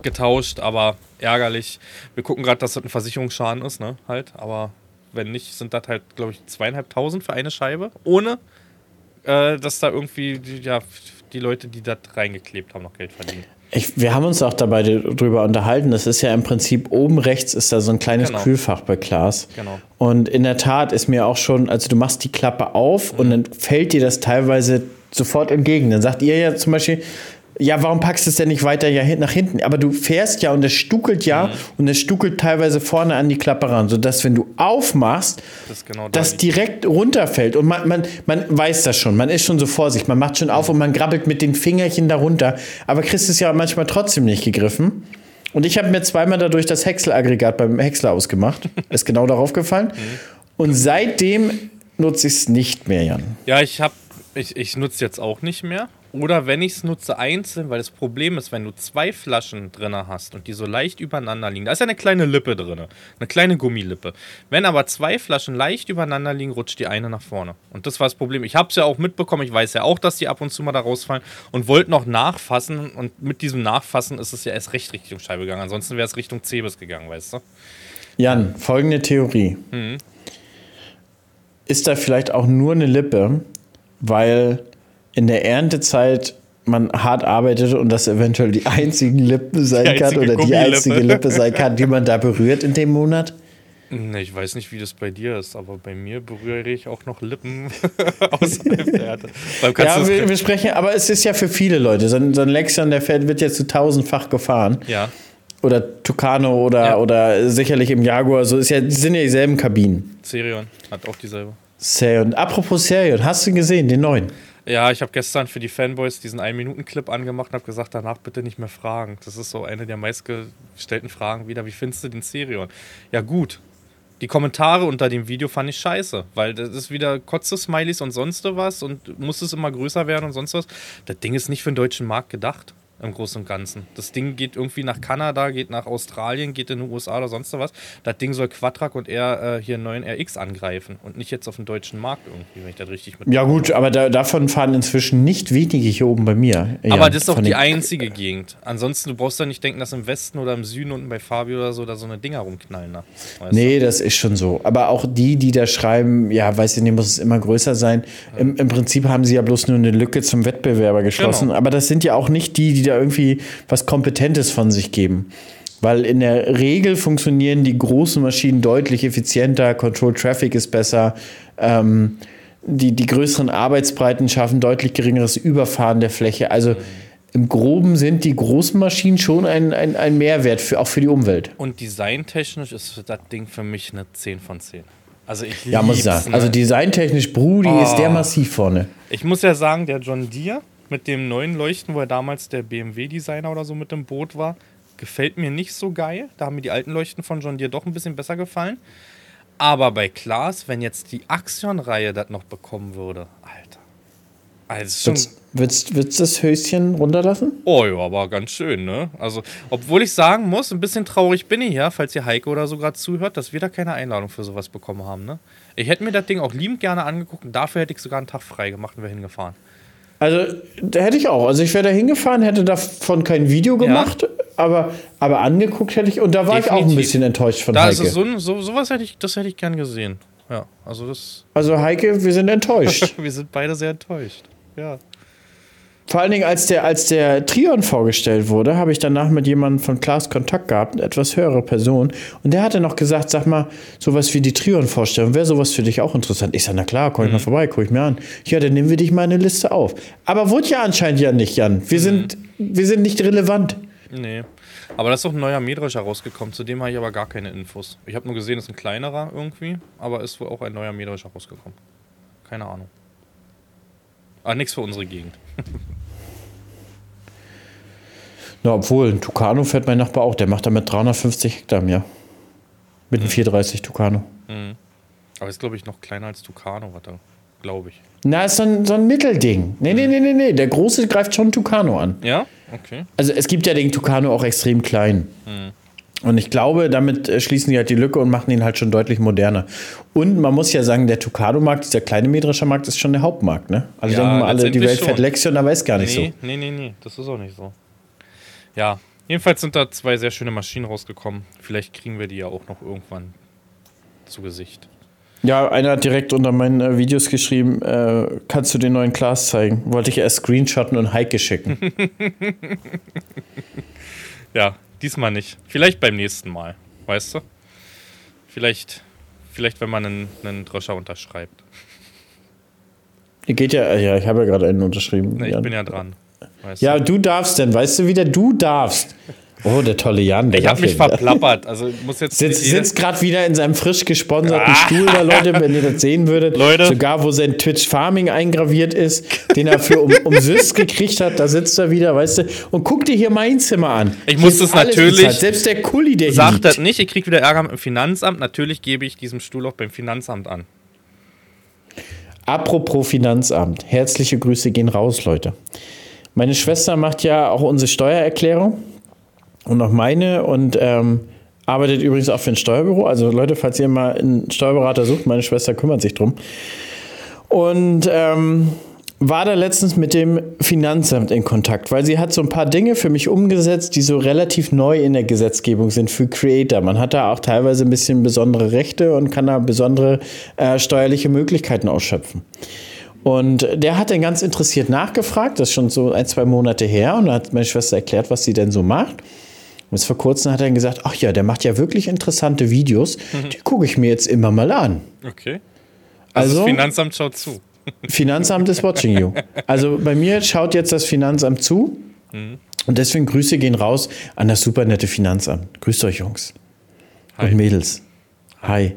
getauscht, aber ärgerlich. Wir gucken gerade, dass das ein Versicherungsschaden ist, ne? Halt, aber wenn nicht, sind das halt, glaube ich, zweieinhalbtausend für eine Scheibe. Ohne, äh, dass da irgendwie die, ja, die Leute, die das reingeklebt haben, noch Geld verdienen. Ich, wir haben uns auch dabei drüber unterhalten. Das ist ja im Prinzip oben rechts ist da so ein kleines genau. Kühlfach bei Glas. Genau. Und in der Tat ist mir auch schon, also du machst die Klappe auf mhm. und dann fällt dir das teilweise sofort entgegen. Dann sagt ihr ja zum Beispiel, ja, warum packst du es denn nicht weiter nach hinten? Aber du fährst ja und es stuckelt ja mhm. und es stuckelt teilweise vorne an die Klappe ran, sodass, wenn du aufmachst, das, genau das direkt runterfällt. Und man, man, man weiß das schon, man ist schon so vorsichtig, man macht schon auf und man grabbelt mit den Fingerchen darunter. Aber kriegst es ja manchmal trotzdem nicht gegriffen. Und ich habe mir zweimal dadurch das Häckselaggregat beim Häcksler ausgemacht. ist genau darauf gefallen. Mhm. Und seitdem nutze ich es nicht mehr, Jan. Ja, ich habe ich, ich nutze jetzt auch nicht mehr. Oder wenn ich es nutze, einzeln, weil das Problem ist, wenn du zwei Flaschen drin hast und die so leicht übereinander liegen, da ist ja eine kleine Lippe drin, eine kleine Gummilippe. Wenn aber zwei Flaschen leicht übereinander liegen, rutscht die eine nach vorne. Und das war das Problem. Ich habe es ja auch mitbekommen, ich weiß ja auch, dass die ab und zu mal da rausfallen und wollte noch nachfassen und mit diesem Nachfassen ist es ja erst recht Richtung Scheibe gegangen. Ansonsten wäre es Richtung Cebes gegangen, weißt du? Jan, folgende Theorie. Mhm. Ist da vielleicht auch nur eine Lippe, weil in der Erntezeit man hart arbeitet und das eventuell die einzigen Lippen sein kann oder die einzige Lippe sein kann, die man da berührt in dem Monat? Ne, ich weiß nicht, wie das bei dir ist, aber bei mir berühre ich auch noch Lippen außerhalb der Erde. Ja, wir, wir, sprechen, aber es ist ja für viele Leute. So ein, so ein Lexion, der fährt, wird jetzt zu tausendfach gefahren. Ja. Oder Tucano oder, ja. oder sicherlich im Jaguar. So ist ja, die sind ja dieselben Kabinen. Serion hat auch dieselbe. Serion. Apropos Serion, hast du ihn gesehen, den neuen? Ja, ich habe gestern für die Fanboys diesen 1-Minuten-Clip angemacht und habe gesagt, danach bitte nicht mehr fragen. Das ist so eine der meistgestellten Fragen wieder. Wie findest du den Serion? Ja, gut. Die Kommentare unter dem Video fand ich scheiße, weil das ist wieder Kotze-Smileys und sonst was und muss es immer größer werden und sonst was. Das Ding ist nicht für den deutschen Markt gedacht im Großen und Ganzen. Das Ding geht irgendwie nach Kanada, geht nach Australien, geht in den USA oder sonst was. Das Ding soll Quadtrack und er äh, hier 9 RX angreifen und nicht jetzt auf den deutschen Markt irgendwie, wenn ich das richtig mit. Ja, gut, aber da, davon fahren inzwischen nicht wenige hier oben bei mir. aber das ist doch die einzige Gegend. Ansonsten, du brauchst ja nicht denken, dass im Westen oder im Süden unten bei Fabio oder so da so eine Dinger rumknallen. Ne? Nee, du? das ist schon so. Aber auch die, die da schreiben, ja, weiß ich nicht, muss es immer größer sein. Im, Im, Prinzip haben sie ja bloß nur eine Lücke zum Wettbewerber geschlossen. Genau. Aber das sind ja auch nicht die, die da irgendwie was Kompetentes von sich geben. Weil in der Regel funktionieren die großen Maschinen deutlich effizienter, Control Traffic ist besser, ähm, die, die größeren Arbeitsbreiten schaffen deutlich geringeres Überfahren der Fläche. Also im Groben sind die großen Maschinen schon ein, ein, ein Mehrwert, für, auch für die Umwelt. Und designtechnisch ist das Ding für mich eine 10 von 10. Also ich Ja, muss ich sagen. Ne? Also designtechnisch, Brudi, oh. ist der massiv vorne. Ich muss ja sagen, der John Deere mit dem neuen Leuchten, wo er damals der BMW-Designer oder so mit dem Boot war, gefällt mir nicht so geil. Da haben mir die alten Leuchten von John Deere doch ein bisschen besser gefallen. Aber bei Klaas, wenn jetzt die Axion-Reihe das noch bekommen würde, Alter. Also Würdest, würdest du das Höschen runterlassen? Oh ja, aber ganz schön, ne? Also, obwohl ich sagen muss, ein bisschen traurig bin ich ja, falls ihr Heike oder so gerade zuhört, dass wir da keine Einladung für sowas bekommen haben, ne? Ich hätte mir das Ding auch liebend gerne angeguckt und dafür hätte ich sogar einen Tag frei gemacht und wäre hingefahren. Also, da hätte ich auch. Also, ich wäre da hingefahren, hätte davon kein Video gemacht, ja. aber, aber angeguckt hätte ich. Und da war Definitiv. ich auch ein bisschen enttäuscht von da Heike. Ist so, so, sowas hätte ich, das hätte ich gern gesehen. Ja, also das. Also, Heike, wir sind enttäuscht. wir sind beide sehr enttäuscht. Ja. Vor allen Dingen, als der, als der Trion vorgestellt wurde, habe ich danach mit jemandem von Klaas Kontakt gehabt, eine etwas höhere Person. Und der hatte noch gesagt, sag mal, sowas wie die Trion-Vorstellung, wäre sowas für dich auch interessant? Ich sage, na klar, komm ich mal mhm. vorbei, guck ich mir an. Ja, dann nehmen wir dich mal in eine Liste auf. Aber wurde ja anscheinend ja nicht, Jan. Wir, mhm. sind, wir sind nicht relevant. Nee. Aber da ist auch ein neuer Mähdrescher rausgekommen, zu dem habe ich aber gar keine Infos. Ich habe nur gesehen, es ist ein kleinerer irgendwie, aber ist wohl auch ein neuer Mähdrescher rausgekommen. Keine Ahnung. Ah, nichts für unsere Gegend. Na, obwohl, ein Tucano fährt mein Nachbar auch. Der macht damit 350 Hektar im Jahr. Mit einem mhm. 430 Tucano. Mhm. Aber ist, glaube ich, noch kleiner als Tucano, warte. Glaube ich. Na, ist so ein, so ein Mittelding. Nee, nee, nee, nee, nee. Der große greift schon Tucano an. Ja? Okay. Also es gibt ja den Tucano auch extrem klein. Mhm. Und ich glaube, damit äh, schließen die halt die Lücke und machen ihn halt schon deutlich moderner. Und man muss ja sagen, der Tucano-Markt, dieser kleine metrische Markt, ist schon der Hauptmarkt, ne? Also ja, denken mal alle, die Welt schon. fährt Lexion, aber ist gar nicht nee, so. Nee, nee, nee, das ist auch nicht so. Ja, jedenfalls sind da zwei sehr schöne Maschinen rausgekommen. Vielleicht kriegen wir die ja auch noch irgendwann zu Gesicht. Ja, einer hat direkt unter meinen äh, Videos geschrieben, äh, kannst du den neuen Glas zeigen? Wollte ich erst screenshotten und Heike schicken. ja, Diesmal nicht. Vielleicht beim nächsten Mal. Weißt du? Vielleicht, vielleicht wenn man einen, einen Dröscher unterschreibt. Geht ja, ja, ich habe ja gerade einen unterschrieben. Nee, ich bin ja dran. ja, du. du darfst denn, weißt du wieder, du darfst. Oh, der tolle Jan. Der ich habe mich verplappert. Also muss jetzt sitzt, sitzt gerade wieder in seinem frisch gesponserten ah. Stuhl da, Leute, wenn ihr das sehen würdet. Leute. Sogar wo sein Twitch Farming eingraviert ist, den er für um, um Süß gekriegt hat, da sitzt er wieder, weißt du. Und guck dir hier mein Zimmer an. Ich muss das natürlich. Selbst der Kulli, der sagt liegt. das nicht. Ich krieg wieder Ärger mit dem Finanzamt. Natürlich gebe ich diesem Stuhl auch beim Finanzamt an. Apropos Finanzamt. Herzliche Grüße gehen raus, Leute. Meine Schwester macht ja auch unsere Steuererklärung und noch meine und ähm, arbeitet übrigens auch für ein Steuerbüro. Also Leute, falls ihr mal einen Steuerberater sucht, meine Schwester kümmert sich drum. Und ähm, war da letztens mit dem Finanzamt in Kontakt, weil sie hat so ein paar Dinge für mich umgesetzt, die so relativ neu in der Gesetzgebung sind für Creator. Man hat da auch teilweise ein bisschen besondere Rechte und kann da besondere äh, steuerliche Möglichkeiten ausschöpfen. Und der hat dann ganz interessiert nachgefragt, das ist schon so ein, zwei Monate her, und da hat meine Schwester erklärt, was sie denn so macht. Und jetzt vor kurzem hat er gesagt, ach ja, der macht ja wirklich interessante Videos, mhm. die gucke ich mir jetzt immer mal an. Okay. Also, also das Finanzamt schaut zu. Finanzamt ist watching you. Also bei mir schaut jetzt das Finanzamt zu. Mhm. Und deswegen Grüße gehen raus an das super nette Finanzamt. Grüßt euch, Jungs. Hi. Und Mädels. Hi.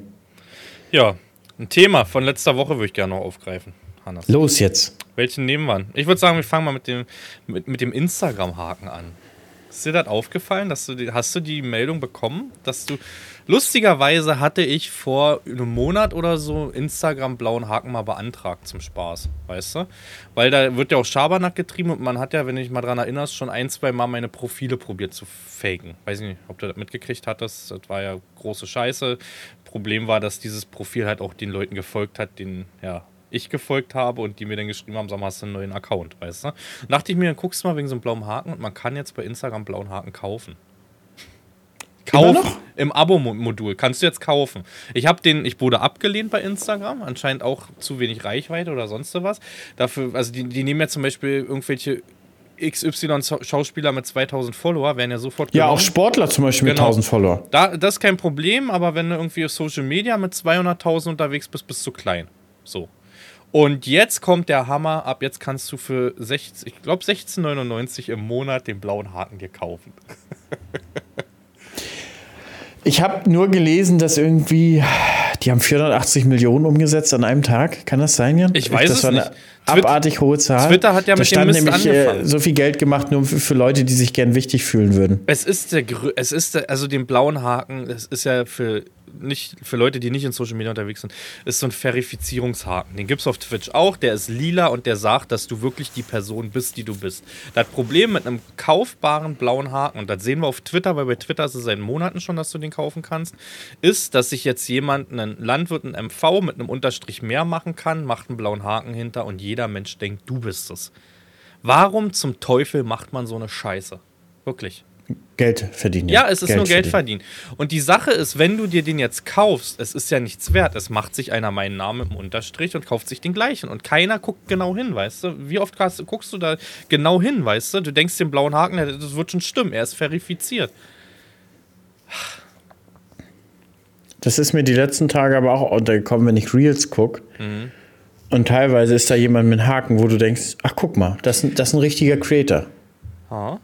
Ja, ein Thema von letzter Woche würde ich gerne noch aufgreifen, Hannes. Los jetzt. Welchen nehmen wir? Ich würde sagen, wir fangen mal mit dem, mit, mit dem Instagram-Haken an. Ist dir das aufgefallen? Dass du die, hast du die Meldung bekommen, dass du. Lustigerweise hatte ich vor einem Monat oder so Instagram blauen Haken mal beantragt zum Spaß, weißt du? Weil da wird ja auch Schabernack getrieben und man hat ja, wenn du dich mal dran erinnerst, schon ein, zwei Mal meine Profile probiert zu faken. Weiß nicht, ob du das mitgekriegt hattest. Das war ja große Scheiße. Problem war, dass dieses Profil halt auch den Leuten gefolgt hat, den, ja, ich gefolgt habe und die mir dann geschrieben haben, sag mal, hast du einen neuen Account, weißt du? Und dachte ich mir, dann guckst du mal wegen so einem blauen Haken und man kann jetzt bei Instagram blauen Haken kaufen. Kaufen im Abo-Modul kannst du jetzt kaufen. Ich habe den, ich wurde abgelehnt bei Instagram, anscheinend auch zu wenig Reichweite oder sonst was. Dafür, also die, die nehmen ja zum Beispiel irgendwelche XY-Schauspieler mit 2000 Follower werden ja sofort genommen. Ja, auch Sportler zum Beispiel genau. mit 1000 Follower. Da, das ist kein Problem, aber wenn du irgendwie auf Social Media mit 200.000 unterwegs bist, bist du klein. So. Und jetzt kommt der Hammer. Ab jetzt kannst du für 16, ich glaube 16,99 im Monat den blauen Haken dir kaufen. ich habe nur gelesen, dass irgendwie die haben 480 Millionen umgesetzt an einem Tag. Kann das sein, Jan? Ich weiß das es war eine nicht. abartig hohe Zahl. Twitter hat ja da mit stand dem Mist nämlich äh, so viel Geld gemacht nur für, für, Leute, die sich gern wichtig fühlen würden. Es ist der, es ist der, also den blauen Haken. Es ist ja für nicht, für Leute, die nicht in Social Media unterwegs sind, ist so ein Verifizierungshaken. Den gibt es auf Twitch auch, der ist lila und der sagt, dass du wirklich die Person bist, die du bist. Das Problem mit einem kaufbaren blauen Haken, und das sehen wir auf Twitter, weil bei Twitter ist es seit Monaten schon, dass du den kaufen kannst, ist, dass sich jetzt jemand, ein Landwirt, ein MV mit einem Unterstrich mehr machen kann, macht einen blauen Haken hinter und jeder Mensch denkt, du bist es. Warum zum Teufel macht man so eine Scheiße? Wirklich. Geld verdienen. Ja, es ist Geld nur Geld verdienen. verdienen. Und die Sache ist, wenn du dir den jetzt kaufst, es ist ja nichts wert. Es macht sich einer meinen Namen im Unterstrich und kauft sich den gleichen. Und keiner guckt genau hin, weißt du? Wie oft guckst du da genau hin, weißt du? Du denkst den blauen Haken, das wird schon stimmen. Er ist verifiziert. Das ist mir die letzten Tage aber auch untergekommen, wenn ich Reels gucke. Mhm. Und teilweise ist da jemand mit Haken, wo du denkst, ach guck mal, das, das ist ein richtiger Creator. Ah.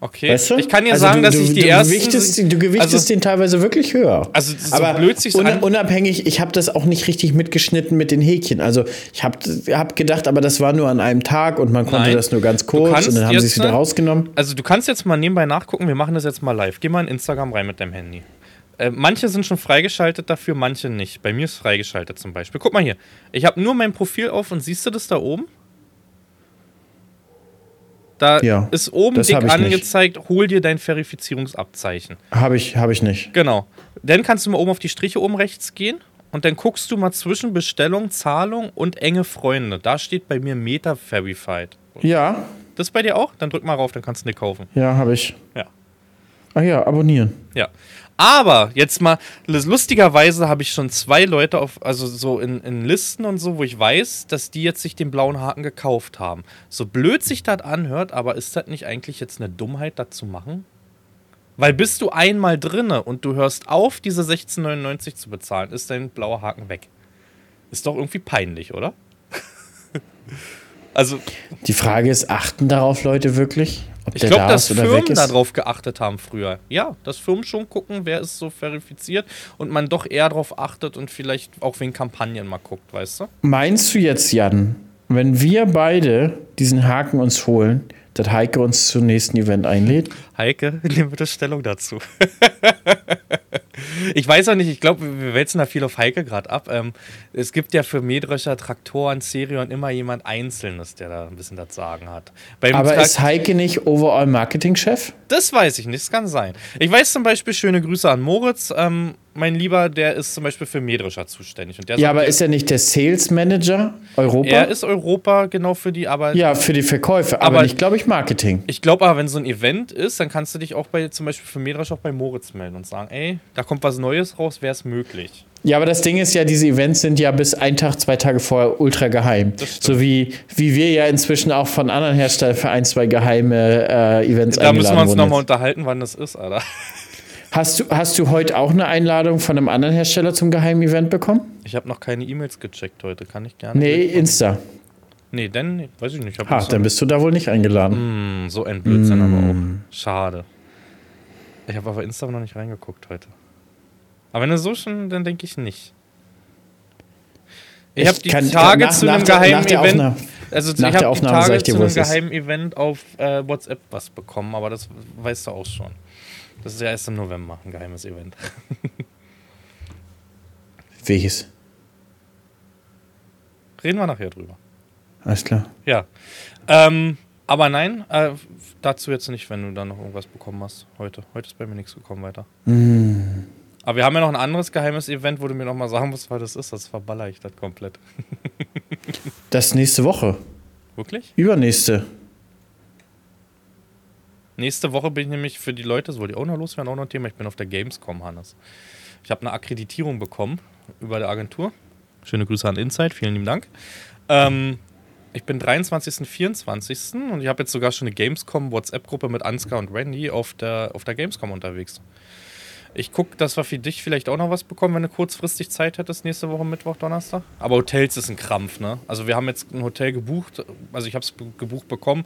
Okay. Weißt du? Ich kann dir also sagen, du, dass ich die du ersten. Gewichtest, du gewichtest also, den teilweise wirklich höher. Also so aber blöd sich un, unabhängig, ich habe das auch nicht richtig mitgeschnitten mit den Häkchen. Also ich habe hab gedacht, aber das war nur an einem Tag und man konnte Nein. das nur ganz kurz und dann haben sie es wieder rausgenommen. Also du kannst jetzt mal nebenbei nachgucken, wir machen das jetzt mal live. Geh mal in Instagram rein mit deinem Handy. Äh, manche sind schon freigeschaltet dafür, manche nicht. Bei mir ist freigeschaltet zum Beispiel. Guck mal hier. Ich habe nur mein Profil auf und siehst du das da oben? Da ja, ist oben dick angezeigt, nicht. hol dir dein Verifizierungsabzeichen. Habe ich, hab ich nicht. Genau. Dann kannst du mal oben auf die Striche oben rechts gehen und dann guckst du mal zwischen Bestellung, Zahlung und enge Freunde. Da steht bei mir Meta Verified. Ja. Das bei dir auch? Dann drück mal rauf, dann kannst du nicht kaufen. Ja, habe ich. Ja. Ach ja, abonnieren. Ja. Aber jetzt mal, lustigerweise habe ich schon zwei Leute auf, also so in, in Listen und so, wo ich weiß, dass die jetzt sich den blauen Haken gekauft haben. So blöd sich das anhört, aber ist das nicht eigentlich jetzt eine Dummheit, das zu machen? Weil bist du einmal drinne und du hörst auf, diese 16,99 zu bezahlen, ist dein blauer Haken weg. Ist doch irgendwie peinlich, oder? also. Die Frage ist, achten darauf Leute wirklich? Ob ich glaube, dass Firmen darauf geachtet haben früher. Ja, dass Firmen schon gucken, wer ist so verifiziert und man doch eher darauf achtet und vielleicht auch wegen Kampagnen mal guckt, weißt du? Meinst du jetzt, Jan, wenn wir beide diesen Haken uns holen, dass Heike uns zum nächsten Event einlädt? Heike, nehmen bitte Stellung dazu. ich weiß auch nicht, ich glaube, wir wälzen da viel auf Heike gerade ab. Ähm, es gibt ja für Mähdrescher, Traktoren, Serion immer jemand Einzelnes, der da ein bisschen das Sagen hat. Beim Aber Trakt ist Heike nicht Overall Marketing-Chef? Das weiß ich nicht, das kann sein. Ich weiß zum Beispiel, schöne Grüße an Moritz. Ähm, mein Lieber, der ist zum Beispiel für Mähdrescher zuständig. Und der ja, aber ist er nicht der Sales Manager Europa? Er ist Europa genau für die Arbeit. Ja, für die Verkäufe, aber, aber nicht, glaube ich, Marketing. Ich glaube aber, wenn so ein Event ist, dann kannst du dich auch bei zum Beispiel für Mähdrescher auch bei Moritz melden und sagen, ey, da kommt was Neues raus, wäre es möglich. Ja, aber das Ding ist ja, diese Events sind ja bis ein Tag, zwei Tage vorher ultra geheim. So wie, wie wir ja inzwischen auch von anderen Herstellern für ein, zwei geheime äh, Events Da müssen wir uns nochmal unterhalten, wann das ist, Alter. Hast du, hast du heute auch eine Einladung von einem anderen Hersteller zum geheimen Event bekommen? Ich habe noch keine E-Mails gecheckt heute, kann ich gerne. Nee, Insta. Nee, denn, weiß ich nicht. Ha, dann bist du da wohl nicht eingeladen. Mm, so ein Blödsinn mm. aber auch. Schade. Ich habe aber Insta noch nicht reingeguckt heute. Aber wenn du so schon, dann denke ich nicht. Ich, ich habe die Tage nach, zu einem geheimen Event. Also ich habe die Tage zu einem geheimen Event auf äh, WhatsApp was bekommen, aber das weißt du auch schon. Das ist ja erst im November, ein geheimes Event. Welches? Reden wir nachher drüber. Alles klar. Ja. Ähm, aber nein, äh, dazu jetzt nicht, wenn du da noch irgendwas bekommen hast heute. Heute ist bei mir nichts gekommen weiter. Mm. Aber wir haben ja noch ein anderes geheimes Event, wo du mir noch mal sagen musst, was das ist. Das verballer ich das komplett. das nächste Woche. Wirklich? Übernächste. Nächste Woche bin ich nämlich für die Leute, das wollte ich auch noch loswerden, auch noch ein Thema. Ich bin auf der Gamescom, Hannes. Ich habe eine Akkreditierung bekommen über der Agentur. Schöne Grüße an Insight, vielen lieben Dank. Ähm, ich bin 23. 24. und ich habe jetzt sogar schon eine Gamescom WhatsApp-Gruppe mit Ansgar und Randy auf der, auf der Gamescom unterwegs. Ich gucke, dass wir für dich vielleicht auch noch was bekommen, wenn du kurzfristig Zeit hättest, nächste Woche Mittwoch, Donnerstag. Aber Hotels ist ein Krampf, ne? Also wir haben jetzt ein Hotel gebucht, also ich habe es gebucht bekommen,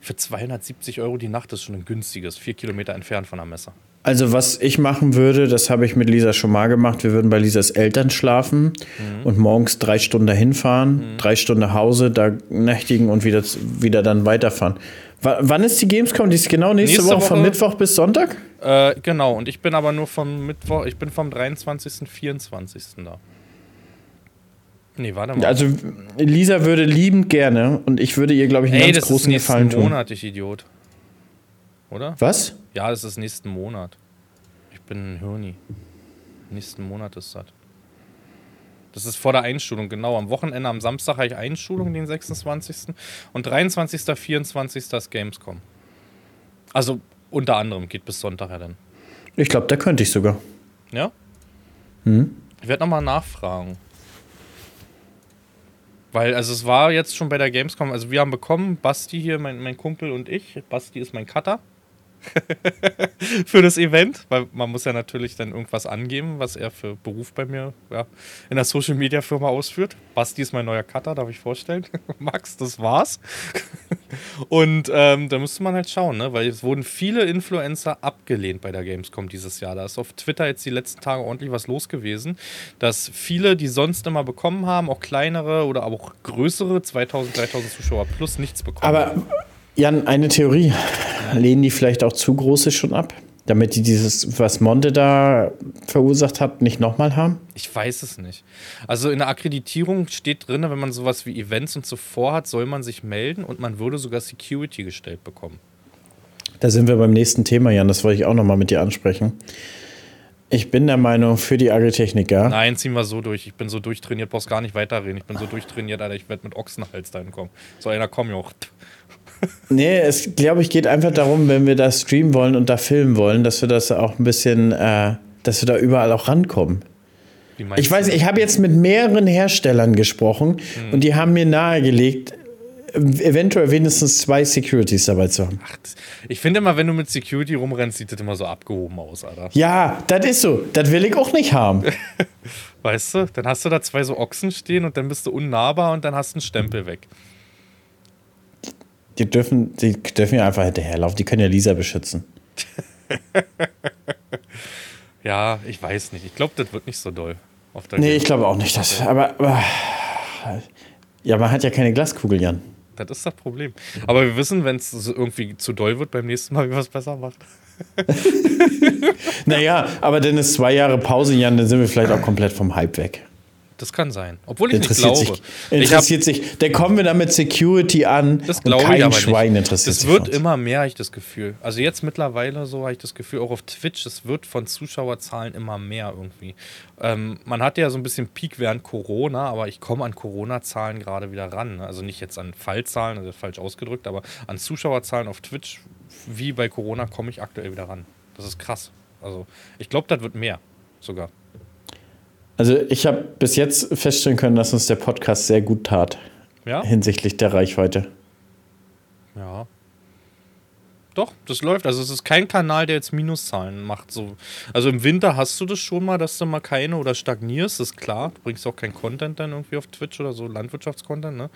für 270 Euro die Nacht, das ist schon ein günstiges, vier Kilometer entfernt von der Messe. Also was ich machen würde, das habe ich mit Lisa schon mal gemacht. Wir würden bei Lisas Eltern schlafen mhm. und morgens drei Stunden dahin fahren, mhm. drei Stunden nach Hause, da nächtigen und wieder, wieder dann weiterfahren. W wann ist die Gamescom? Die ist genau nächste, nächste Woche, Woche, von Mittwoch bis Sonntag? Äh, genau, und ich bin aber nur vom Mittwoch, ich bin vom 23. 24. da. Nee, warte mal. Also Lisa würde liebend gerne und ich würde ihr, glaube ich, einen Ey, ganz großen Gefallen tun. Monat, ich Idiot. Oder? Was? Ja, das ist nächsten Monat. Ich bin ein Hirni. Nächsten Monat ist das. Das ist vor der Einschulung, genau. Am Wochenende, am Samstag habe ich Einschulung, den 26. Und 23., 24. ist Gamescom. Also Unter anderem geht bis Sonntag ja dann. Ich glaube, da könnte ich sogar. Ja? Hm? Ich werde nochmal nachfragen. Weil, also es war jetzt schon bei der Gamescom, also wir haben bekommen, Basti hier, mein, mein Kumpel und ich, Basti ist mein Cutter. für das Event, weil man muss ja natürlich dann irgendwas angeben, was er für Beruf bei mir ja, in der Social Media Firma ausführt. Basti ist mein neuer Cutter, darf ich vorstellen. Max, das war's. Und ähm, da müsste man halt schauen, ne? weil es wurden viele Influencer abgelehnt bei der Gamescom dieses Jahr. Da ist auf Twitter jetzt die letzten Tage ordentlich was los gewesen, dass viele, die sonst immer bekommen haben, auch kleinere oder auch größere, 2000, 3000 Zuschauer plus nichts bekommen. Aber Jan, eine Theorie. Lehnen die vielleicht auch zu große schon ab? Damit die dieses, was Monte da verursacht hat, nicht nochmal haben? Ich weiß es nicht. Also in der Akkreditierung steht drin, wenn man sowas wie Events und so vorhat, soll man sich melden und man würde sogar Security gestellt bekommen. Da sind wir beim nächsten Thema, Jan. Das wollte ich auch nochmal mit dir ansprechen. Ich bin der Meinung, für die Agritechniker. Nein, ziehen wir so durch. Ich bin so durchtrainiert, brauchst gar nicht weiterreden. Ich bin so durchtrainiert, Alter, ich werde mit Ochsenhals dahin kommen. So einer komm, Joch. Nee, es glaube ich geht einfach darum, wenn wir da streamen wollen und da filmen wollen, dass wir das auch ein bisschen, äh, dass wir da überall auch rankommen. Ich weiß, ich habe jetzt mit mehreren Herstellern gesprochen hm. und die haben mir nahegelegt, eventuell wenigstens zwei Securities dabei zu haben. Ach, ich finde immer, wenn du mit Security rumrennst, sieht das immer so abgehoben aus, Alter. Ja, das ist so. Das will ich auch nicht haben. weißt du, dann hast du da zwei so Ochsen stehen und dann bist du unnahbar und dann hast du einen Stempel weg. Die dürfen, die dürfen ja einfach hinterherlaufen. Die können ja Lisa beschützen. ja, ich weiß nicht. Ich glaube, das wird nicht so doll. nee, ich glaube auch nicht. Dass, aber, aber, ja, man hat ja keine Glaskugel, Jan. Das ist das Problem. Aber wir wissen, wenn es irgendwie zu doll wird, beim nächsten Mal, wie man es besser macht. naja, aber dann ist zwei Jahre Pause, Jan, dann sind wir vielleicht auch komplett vom Hype weg. Das kann sein. Obwohl ich nicht glaube. Sich, interessiert sich. Da kommen wir dann mit Security an. Das glaube ich aber Schwein nicht. interessiert das wird immer mehr, habe ich das Gefühl. Also jetzt mittlerweile so habe ich das Gefühl, auch auf Twitch, es wird von Zuschauerzahlen immer mehr irgendwie. Ähm, man hatte ja so ein bisschen Peak während Corona, aber ich komme an Corona-Zahlen gerade wieder ran. Also nicht jetzt an Fallzahlen, also falsch ausgedrückt, aber an Zuschauerzahlen auf Twitch, wie bei Corona, komme ich aktuell wieder ran. Das ist krass. Also ich glaube, das wird mehr sogar. Also ich habe bis jetzt feststellen können, dass uns der Podcast sehr gut tat. Ja? Hinsichtlich der Reichweite. Ja. Doch, das läuft. Also es ist kein Kanal, der jetzt Minuszahlen macht. So. Also im Winter hast du das schon mal, dass du mal keine oder stagnierst, ist klar. Du bringst auch kein Content dann irgendwie auf Twitch oder so, Landwirtschaftscontent, ne?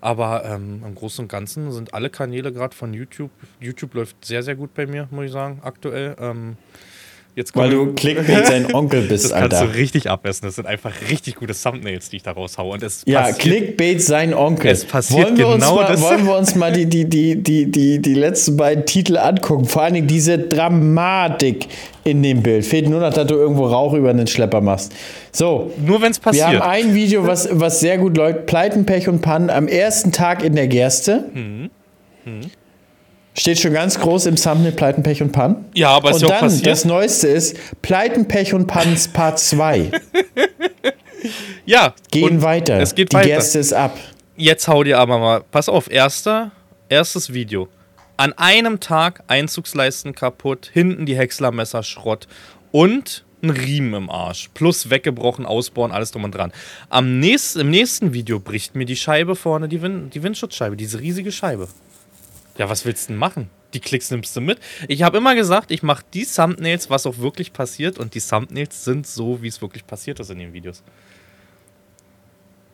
Aber ähm, im Großen und Ganzen sind alle Kanäle gerade von YouTube. YouTube läuft sehr, sehr gut bei mir, muss ich sagen, aktuell. Ähm, Jetzt Weil du Clickbait sein Onkel bist, das Alter. Das kannst du richtig abessen. Das sind einfach richtig gute Thumbnails, die ich da raushaue. Und es ja, Clickbait sein Onkel. Es passiert wollen wir genau mal, das. Wollen wir uns mal die, die, die, die, die, die letzten beiden Titel angucken? Vor allen Dingen diese Dramatik in dem Bild. Fehlt nur noch, dass du irgendwo Rauch über den Schlepper machst. So. Nur wenn es passiert. Wir haben ein Video, was, was sehr gut läuft. Pleiten, Pech und Pannen am ersten Tag in der Gerste. Mhm. Mhm. Steht schon ganz groß im Thumbnail Pleiten, Pech und Pan. Ja, aber ist und ja auch passiert. Das Neueste ist Pleiten, Pech und Pans Part 2. ja. Gehen weiter. Es geht Die weiter. Gerste ist ab. Jetzt hau dir aber mal. Pass auf, erster, erstes Video. An einem Tag Einzugsleisten kaputt, hinten die Häckslermesser Schrott und ein Riemen im Arsch. Plus weggebrochen, ausbauen, alles drum und dran. Am nächsten, Im nächsten Video bricht mir die Scheibe vorne, die, Wind, die Windschutzscheibe, diese riesige Scheibe. Ja, was willst du denn machen? Die Klicks nimmst du mit. Ich habe immer gesagt, ich mache die Thumbnails, was auch wirklich passiert. Und die Thumbnails sind so, wie es wirklich passiert ist in den Videos.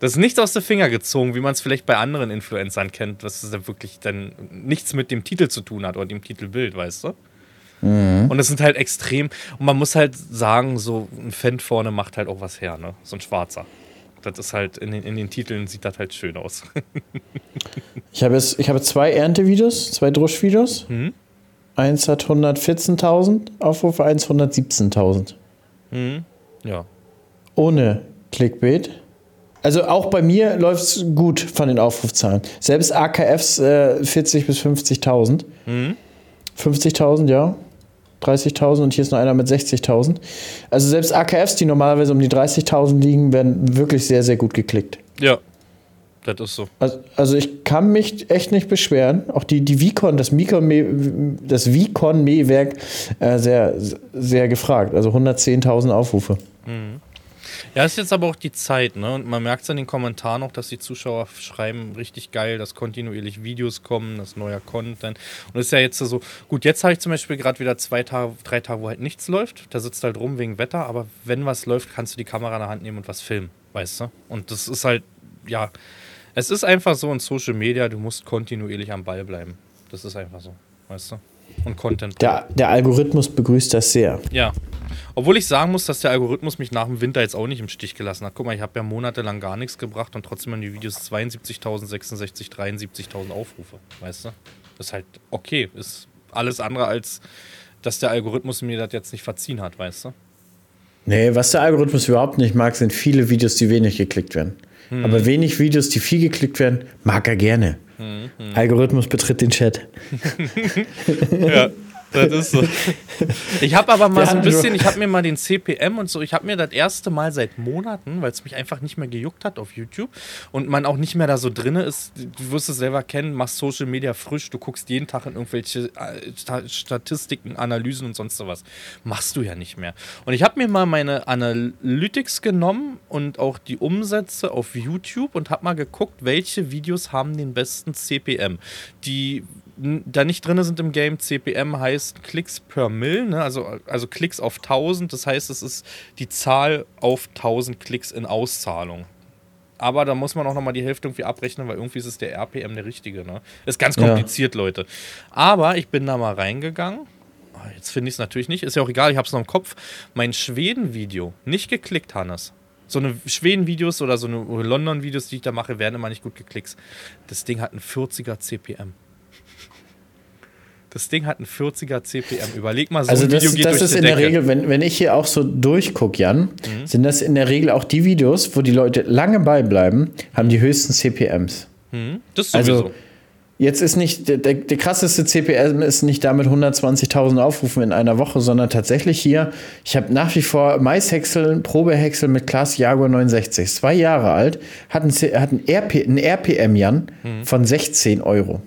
Das ist nicht aus den Finger gezogen, wie man es vielleicht bei anderen Influencern kennt, was dann wirklich dann nichts mit dem Titel zu tun hat oder dem Titelbild, weißt du? Mhm. Und es sind halt extrem. Und man muss halt sagen, so ein Fan vorne macht halt auch was her, ne? So ein schwarzer. Das ist halt, in den, in den Titeln sieht das halt schön aus. ich habe jetzt, ich habe zwei Erntevideos, zwei Druschvideos. Mhm. Eins hat 114.000 Aufrufe, eins 117.000. Mhm. Ja. Ohne Clickbait. Also auch bei mir läuft es gut von den Aufrufzahlen. Selbst AKFs äh, 40.000 bis 50.000. Mhm. 50.000, ja. 30.000 und hier ist noch einer mit 60.000. Also selbst AKFs, die normalerweise um die 30.000 liegen, werden wirklich sehr, sehr gut geklickt. Ja. Das ist so. Also, also, ich kann mich echt nicht beschweren. Auch die, die Vicon, das Vicon, das Vicon Mähwerk, äh, sehr, sehr gefragt. Also 110.000 Aufrufe. Mhm. Ja, ist jetzt aber auch die Zeit, ne? Und man merkt es in den Kommentaren auch, dass die Zuschauer schreiben, richtig geil, dass kontinuierlich Videos kommen, dass neuer Content. Und es ist ja jetzt so, gut, jetzt habe ich zum Beispiel gerade wieder zwei Tage, drei Tage, wo halt nichts läuft. Da sitzt halt rum wegen Wetter, aber wenn was läuft, kannst du die Kamera in der Hand nehmen und was filmen, weißt du? Und das ist halt, ja, es ist einfach so in Social Media, du musst kontinuierlich am Ball bleiben. Das ist einfach so, weißt du? Und Content. Der, der Algorithmus begrüßt das sehr. Ja, obwohl ich sagen muss, dass der Algorithmus mich nach dem Winter jetzt auch nicht im Stich gelassen hat. Guck mal, ich habe ja monatelang gar nichts gebracht und trotzdem haben die Videos 72.000, 66, 73.000 Aufrufe. Weißt du? Das ist halt okay. Ist alles andere als, dass der Algorithmus mir das jetzt nicht verziehen hat, weißt du? Nee, was der Algorithmus überhaupt nicht mag, sind viele Videos, die wenig geklickt werden. Hm. Aber wenig Videos, die viel geklickt werden, mag er gerne. Hm, hm. Algorithmus betritt den Chat. ja. Das ist so. Ich habe aber mal so ein bisschen, ich habe mir mal den CPM und so, ich habe mir das erste Mal seit Monaten, weil es mich einfach nicht mehr gejuckt hat auf YouTube und man auch nicht mehr da so drin ist, du wirst es selber kennen, machst Social Media frisch, du guckst jeden Tag in irgendwelche äh, Statistiken, Analysen und sonst sowas. Machst du ja nicht mehr. Und ich habe mir mal meine Analytics genommen und auch die Umsätze auf YouTube und habe mal geguckt, welche Videos haben den besten CPM. Die da nicht drin sind im Game, CPM heißt Klicks per Mill, ne? also, also Klicks auf 1000, das heißt, es ist die Zahl auf 1000 Klicks in Auszahlung. Aber da muss man auch nochmal die Hälfte irgendwie abrechnen, weil irgendwie ist es der RPM der richtige. Ne? Ist ganz kompliziert, ja. Leute. Aber ich bin da mal reingegangen. Ah, jetzt finde ich es natürlich nicht. Ist ja auch egal, ich habe es noch im Kopf. Mein Schweden-Video, nicht geklickt, Hannes. So eine Schweden-Videos oder so eine London-Videos, die ich da mache, werden immer nicht gut geklickt. Das Ding hat einen 40er CPM. Das Ding hat einen 40er CPM. Überleg mal, so also ein Video das, geht das durch ist in Decke. der Regel, wenn, wenn ich hier auch so durchgucke, Jan, mhm. sind das in der Regel auch die Videos, wo die Leute lange beibleiben, haben die höchsten CPMs. Mhm. Das sowieso. Also, Jetzt ist nicht, der, der, der krasseste CPM ist nicht damit 120.000 Aufrufen in einer Woche, sondern tatsächlich hier, ich habe nach wie vor Maishäcksel, Probehäcksel mit Class Jaguar 69, zwei Jahre alt, hat ein, hat ein, RP, ein RPM, Jan, mhm. von 16 Euro.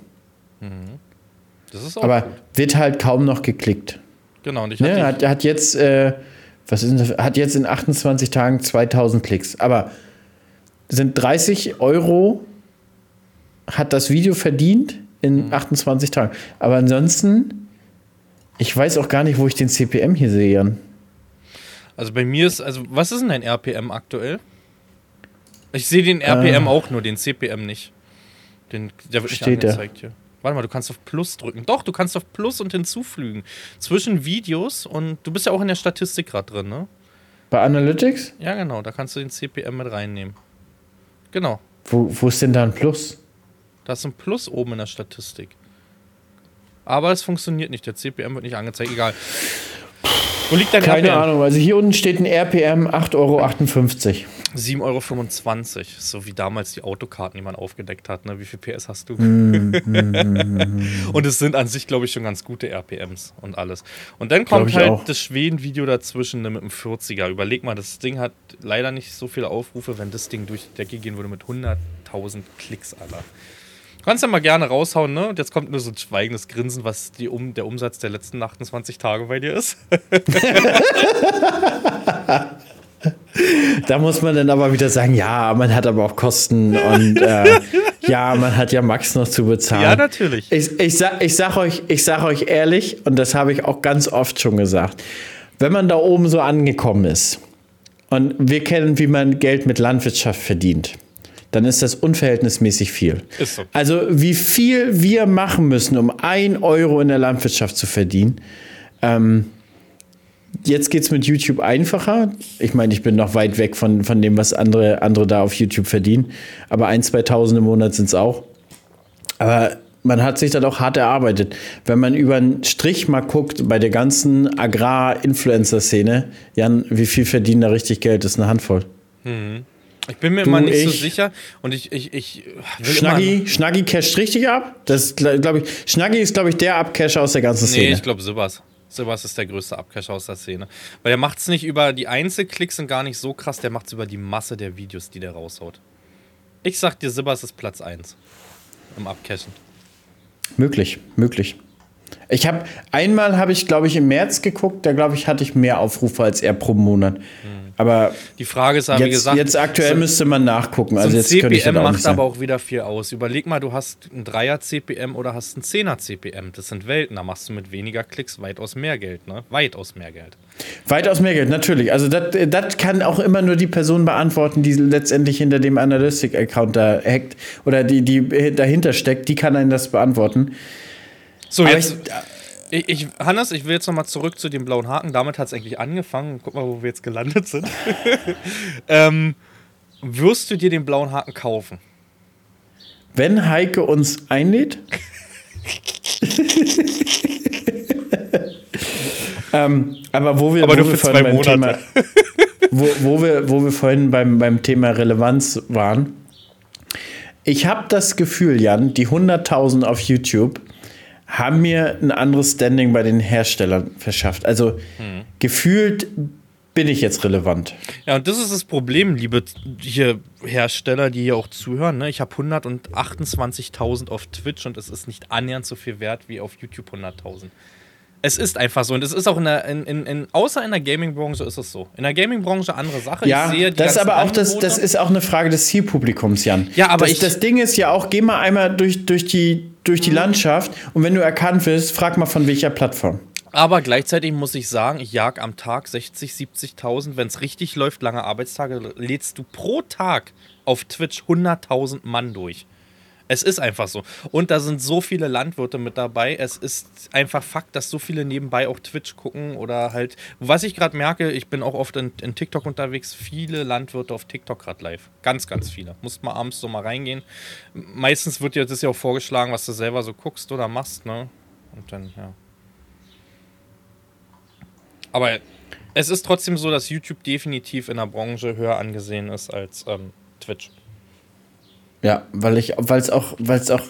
Das ist auch Aber gut. wird halt kaum noch geklickt. Genau, und ich ne, hat, hat jetzt, äh, was ist das? Hat jetzt in 28 Tagen 2000 Klicks. Aber sind 30 Euro hat das Video verdient in mhm. 28 Tagen. Aber ansonsten, ich weiß auch gar nicht, wo ich den CPM hier sehe. Also bei mir ist, also was ist denn dein RPM aktuell? Ich sehe den RPM äh, auch nur, den CPM nicht. Den, der wird nicht angezeigt hier. Warte mal, du kannst auf Plus drücken. Doch, du kannst auf Plus und hinzufügen. Zwischen Videos und du bist ja auch in der Statistik gerade drin, ne? Bei Analytics? Ja, genau. Da kannst du den CPM mit reinnehmen. Genau. Wo, wo ist denn da ein Plus? Da ist ein Plus oben in der Statistik. Aber es funktioniert nicht. Der CPM wird nicht angezeigt. Egal. Wo liegt dein Keine RPM? Ahnung. Also hier unten steht ein RPM 8,58 Euro. 7,25 Euro, so wie damals die Autokarten, die man aufgedeckt hat. Ne? Wie viel PS hast du? Mm, mm, und es sind an sich, glaube ich, schon ganz gute RPMs und alles. Und dann kommt halt auch. das Schweden-Video dazwischen ne, mit einem 40er. Überleg mal, das Ding hat leider nicht so viele Aufrufe, wenn das Ding durch die Decke gehen würde mit 100.000 Klicks, Alter. Kannst ja mal gerne raushauen, ne? Und jetzt kommt nur so ein schweigendes Grinsen, was die um, der Umsatz der letzten 28 Tage bei dir ist. da muss man dann aber wieder sagen, ja, man hat aber auch Kosten und äh, ja, man hat ja Max noch zu bezahlen. Ja, natürlich. Ich, ich, sag, ich, sag euch, ich sag euch ehrlich, und das habe ich auch ganz oft schon gesagt, wenn man da oben so angekommen ist und wir kennen, wie man Geld mit Landwirtschaft verdient, dann ist das unverhältnismäßig viel. Ist so. Also wie viel wir machen müssen, um ein Euro in der Landwirtschaft zu verdienen, ähm, Jetzt geht es mit YouTube einfacher. Ich meine, ich bin noch weit weg von, von dem, was andere, andere da auf YouTube verdienen. Aber ein, 2000 im Monat sind es auch. Aber man hat sich das auch hart erarbeitet. Wenn man über einen Strich mal guckt, bei der ganzen Agrar-Influencer-Szene, Jan, wie viel verdienen da richtig Geld? Das ist eine Handvoll. Mhm. Ich bin mir du, immer nicht ich, so sicher und ich, ich, ich Schnaggi, Schnaggi casht richtig ab. Das glaube ich, Schnaggi ist, glaube ich, der Abcacher aus der ganzen Szene. Nee, ich glaube sowas. Sowas ist der größte Abcacher aus der Szene. Weil er macht es nicht über die Einzelklicks und gar nicht so krass, der macht es über die Masse der Videos, die der raushaut. Ich sag dir, Sibbers ist Platz 1 im Abcashen. Möglich, möglich. Ich habe einmal habe ich, glaube ich, im März geguckt, da glaube ich, hatte ich mehr Aufrufe als er pro Monat. Mhm. Aber die Frage ist, jetzt, wie gesagt, jetzt aktuell so, müsste man nachgucken. Also so jetzt CPM ich macht aber auch wieder viel aus. Überleg mal, du hast ein Dreier CPM oder hast ein Zehner CPM. Das sind Welten. Da machst du mit weniger Klicks weitaus mehr Geld, ne? Weitaus mehr Geld. Weitaus mehr Geld, natürlich. Also das kann auch immer nur die Person beantworten, die letztendlich hinter dem Analytic-Account da hackt oder die, die dahinter steckt. Die kann einen das beantworten. So, Aber jetzt. Ich, ich, Hannes, ich will jetzt nochmal zurück zu dem blauen Haken. Damit hat es eigentlich angefangen. Guck mal, wo wir jetzt gelandet sind. ähm, wirst du dir den blauen Haken kaufen? Wenn Heike uns einlädt? ähm, aber wo wir, aber wo wir vorhin beim Thema, wo, wo, wir, wo wir vorhin beim, beim Thema Relevanz waren, ich habe das Gefühl, Jan, die 100.000 auf YouTube haben mir ein anderes Standing bei den Herstellern verschafft. Also hm. gefühlt bin ich jetzt relevant. Ja, und das ist das Problem, liebe hier Hersteller, die hier auch zuhören. Ne? Ich habe 128.000 auf Twitch und es ist nicht annähernd so viel wert wie auf YouTube 100.000. Es ist einfach so. Und es ist auch in der, in, in, in außer in der Gaming-Branche ist es so. In der Gaming-Branche andere Sache. Ja, das ist aber auch das, das ist auch eine Frage des Zielpublikums, Jan. Ja, aber das, ich, das Ding ist ja auch, geh mal einmal durch, durch die durch die Landschaft und wenn du erkannt wirst, frag mal von welcher Plattform. Aber gleichzeitig muss ich sagen, ich jag am Tag 60, 70.000. Wenn es richtig läuft, lange Arbeitstage, lädst du pro Tag auf Twitch 100.000 Mann durch. Es ist einfach so. Und da sind so viele Landwirte mit dabei. Es ist einfach Fakt, dass so viele nebenbei auch Twitch gucken oder halt. Was ich gerade merke, ich bin auch oft in, in, TikTok unterwegs. Viele Landwirte auf TikTok gerade live. Ganz, ganz viele. Musst mal abends so mal reingehen. Meistens wird dir das ja auch vorgeschlagen, was du selber so guckst oder machst, ne? Und dann, ja. Aber es ist trotzdem so, dass YouTube definitiv in der Branche höher angesehen ist als ähm, Twitch. Ja, weil ich, weil es auch, weil es auch,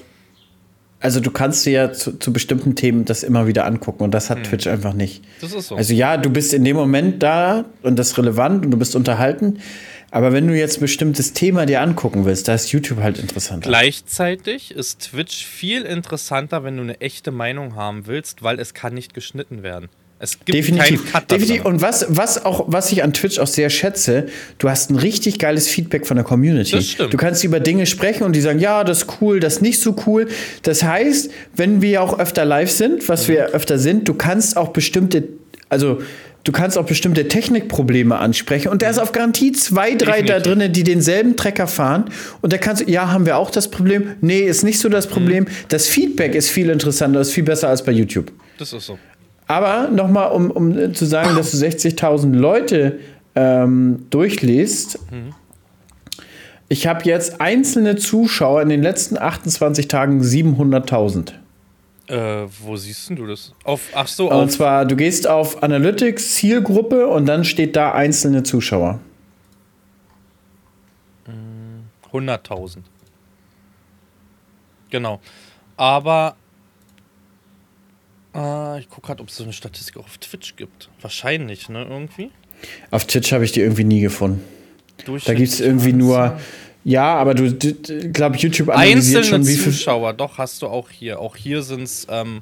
also du kannst dir ja zu, zu, bestimmten Themen das immer wieder angucken und das hat hm. Twitch einfach nicht. Das ist so. Also ja, du bist in dem Moment da und das ist relevant und du bist unterhalten. Aber wenn du jetzt ein bestimmtes Thema dir angucken willst, da ist YouTube halt interessanter. Gleichzeitig ist Twitch viel interessanter, wenn du eine echte Meinung haben willst, weil es kann nicht geschnitten werden. Es gibt definitiv. definitiv. Und was, was, auch, was ich an Twitch auch sehr schätze, du hast ein richtig geiles Feedback von der Community. Das stimmt. Du kannst über Dinge sprechen und die sagen, ja, das ist cool, das ist nicht so cool. Das heißt, wenn wir auch öfter live sind, was mhm. wir öfter sind, du kannst auch bestimmte, also du kannst auch bestimmte Technikprobleme ansprechen und da ist auf Garantie zwei, drei Definitiv. da drinnen, die denselben Trecker fahren und da kannst du, ja, haben wir auch das Problem? Nee, ist nicht so das Problem. Mhm. Das Feedback ist viel interessanter, ist viel besser als bei YouTube. Das ist so. Aber nochmal, um, um zu sagen, dass du 60.000 Leute ähm, durchliest. Mhm. Ich habe jetzt einzelne Zuschauer in den letzten 28 Tagen 700.000. Äh, wo siehst du das? Auf, ach so, auf. Und zwar, du gehst auf Analytics, Zielgruppe und dann steht da einzelne Zuschauer. 100.000. Genau. Aber äh, ich gucke gerade, ob es so eine Statistik auch auf Twitch gibt. Wahrscheinlich, ne, irgendwie. Auf Twitch habe ich die irgendwie nie gefunden. Da gibt es irgendwie nur. Ja, aber du, glaube YouTube analysiert Einzelne schon wie viele Zuschauer, doch hast du auch hier. Auch hier sind es ähm,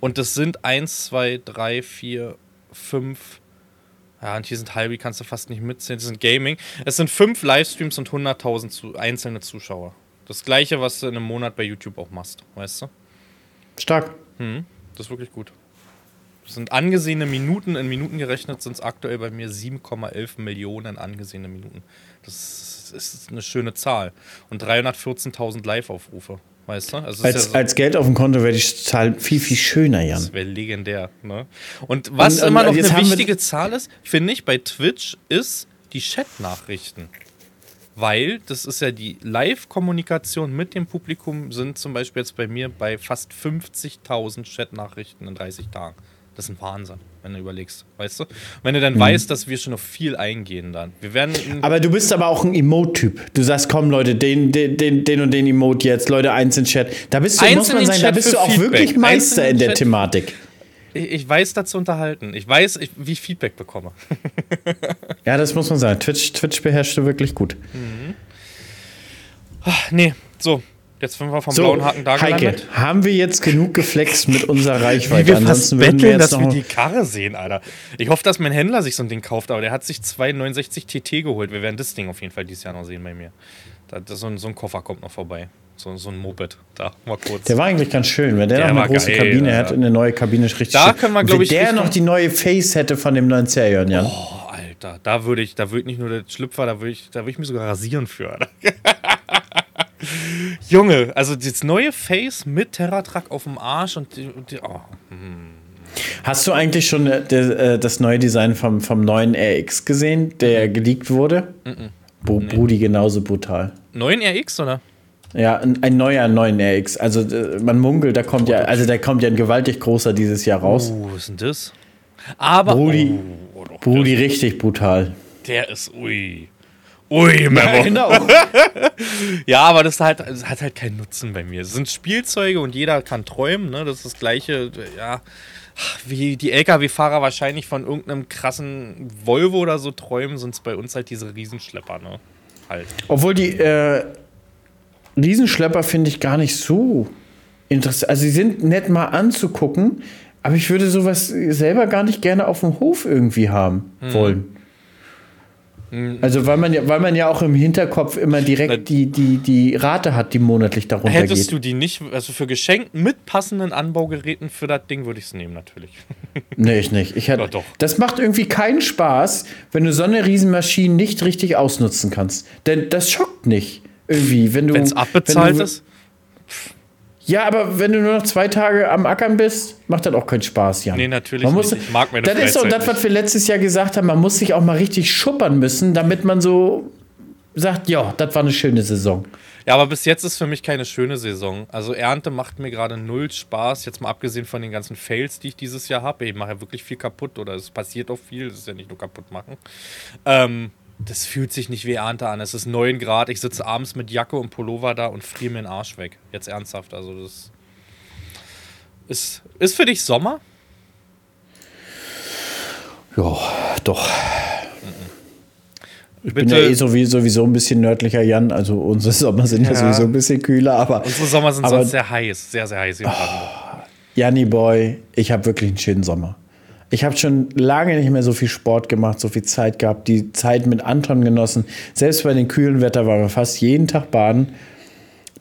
und das sind 1, 2, 3, 4, 5. Ja, und hier sind halbe, kannst du fast nicht mitzählen. Das sind Gaming. Es sind fünf Livestreams und 100.000 zu, einzelne Zuschauer. Das gleiche, was du in einem Monat bei YouTube auch machst, weißt du? Stark. Hm. Das ist wirklich gut. Das sind angesehene Minuten, in Minuten gerechnet sind es aktuell bei mir 7,11 Millionen angesehene Minuten. Das ist eine schöne Zahl. Und 314.000 Live-Aufrufe, weißt du? Also als, ja so als Geld auf dem Konto wäre die Zahl viel, viel schöner, Jan. Das wäre legendär. Ne? Und was und, immer noch eine wichtige Zahl ist, finde ich, bei Twitch, ist die Chat-Nachrichten. Weil das ist ja die Live-Kommunikation mit dem Publikum, sind zum Beispiel jetzt bei mir bei fast 50.000 Chat-Nachrichten in 30 Tagen. Das ist ein Wahnsinn, wenn du überlegst, weißt du? Wenn du dann mhm. weißt, dass wir schon auf viel eingehen dann. Wir werden aber du bist aber auch ein Emote-Typ. Du sagst, komm Leute, den, den, den, den und den Emote jetzt, Leute, eins in Chat. Da bist du, muss man sagen, da bist du auch Feedback. wirklich Meister in der Chat. Thematik. Ich, ich, weiß da zu unterhalten. Ich weiß, ich, wie ich Feedback bekomme. ja, das muss man sagen. Twitch, Twitch beherrscht du wirklich gut. Mhm. Ach, nee, so. Jetzt sind wir vom So, blauen Haken da Heike, gelandet. haben wir jetzt genug geflext mit unserer Wie Reichweite? wir fast Ansonsten wir betteln, jetzt dass wir die Karre sehen, Alter. Ich hoffe, dass mein Händler sich so ein Ding kauft, aber der hat sich zwei 69 TT geholt. Wir werden das Ding auf jeden Fall dieses Jahr noch sehen bei mir. Da, das, so, ein, so ein Koffer kommt noch vorbei. So, so ein Moped. Da, mal kurz. Der war eigentlich ganz schön, wenn der, Der noch eine große geil, Kabine Alter. hätte, eine neue Kabine ist richtig Da schön. können wir, Und glaub wenn ich, der noch die neue Face hätte von dem neuen Serion, Jan. Oh, Alter, da würde ich, da würde ich nicht nur der Schlüpfer, da würde ich, da würde ich mich sogar rasieren für. Junge, also das neue Face mit Terratruck auf dem Arsch und, die, und die, oh. Hast du eigentlich schon äh, äh, das neue Design vom, vom neuen RX gesehen, der geleakt wurde? Bo Brudi genauso brutal. neuen RX oder? Ja, ein, ein neuer neuen RX. Also äh, man munkelt, da kommt ja, also der kommt ja ein gewaltig großer dieses Jahr raus. Oh, was ist denn das? Aber Brudi. oh, oh, Brudi richtig brutal. der ist ui. Ui, Memo. genau. Ja, aber das, halt, das hat halt keinen Nutzen bei mir. Es sind Spielzeuge und jeder kann träumen, ne? Das ist das gleiche, ja, wie die LKW-Fahrer wahrscheinlich von irgendeinem krassen Volvo oder so träumen, sind es bei uns halt diese Riesenschlepper, ne? Halt. Obwohl die äh, Riesenschlepper finde ich gar nicht so interessant. Also sie sind nett mal anzugucken, aber ich würde sowas selber gar nicht gerne auf dem Hof irgendwie haben Hm. wollen. Also weil man ja, weil man ja auch im Hinterkopf immer direkt die, die, die Rate hat, die monatlich darunter Hättest geht. du die nicht, also für Geschenk mit passenden Anbaugeräten für das Ding würde ich es nehmen, natürlich. Nee, ich nicht. Ich hätte. Das macht irgendwie keinen Spaß, wenn du so eine Riesenmaschine nicht richtig ausnutzen kannst. Denn das schockt nicht. Irgendwie, wenn du. Wenn es abbezahlt wenn du, ist. Ja, aber wenn du nur noch zwei Tage am Ackern bist, macht das auch keinen Spaß, Jan. Nee, natürlich man muss, nicht. Ich mag meine Das ist doch Freizeit das, was wir letztes Jahr gesagt haben. Man muss sich auch mal richtig schuppern müssen, damit man so sagt, ja, das war eine schöne Saison. Ja, aber bis jetzt ist für mich keine schöne Saison. Also Ernte macht mir gerade null Spaß. Jetzt mal abgesehen von den ganzen Fails, die ich dieses Jahr habe. Ich mache ja wirklich viel kaputt oder es passiert auch viel. Das ist ja nicht nur kaputt machen. Ähm, das fühlt sich nicht wie Ernte an. Es ist 9 Grad. Ich sitze abends mit Jacke und Pullover da und friere mir den Arsch weg. Jetzt ernsthaft. Also das ist, ist für dich Sommer? Ja, doch. Ich bin Bitte- ja eh sowieso, sowieso ein bisschen nördlicher, Jan. Also unsere Sommer sind ja, Ja. sowieso ein bisschen kühler, aber. Unsere Sommer sind aber sonst sehr heiß. Sehr, sehr heiß Brandenburg. Janni Boy, ich habe wirklich einen schönen Sommer. Ich habe schon lange nicht mehr so viel Sport gemacht, so viel Zeit gehabt, die Zeit mit Anton genossen. Selbst bei den kühlen Wetter waren wir fast jeden Tag baden.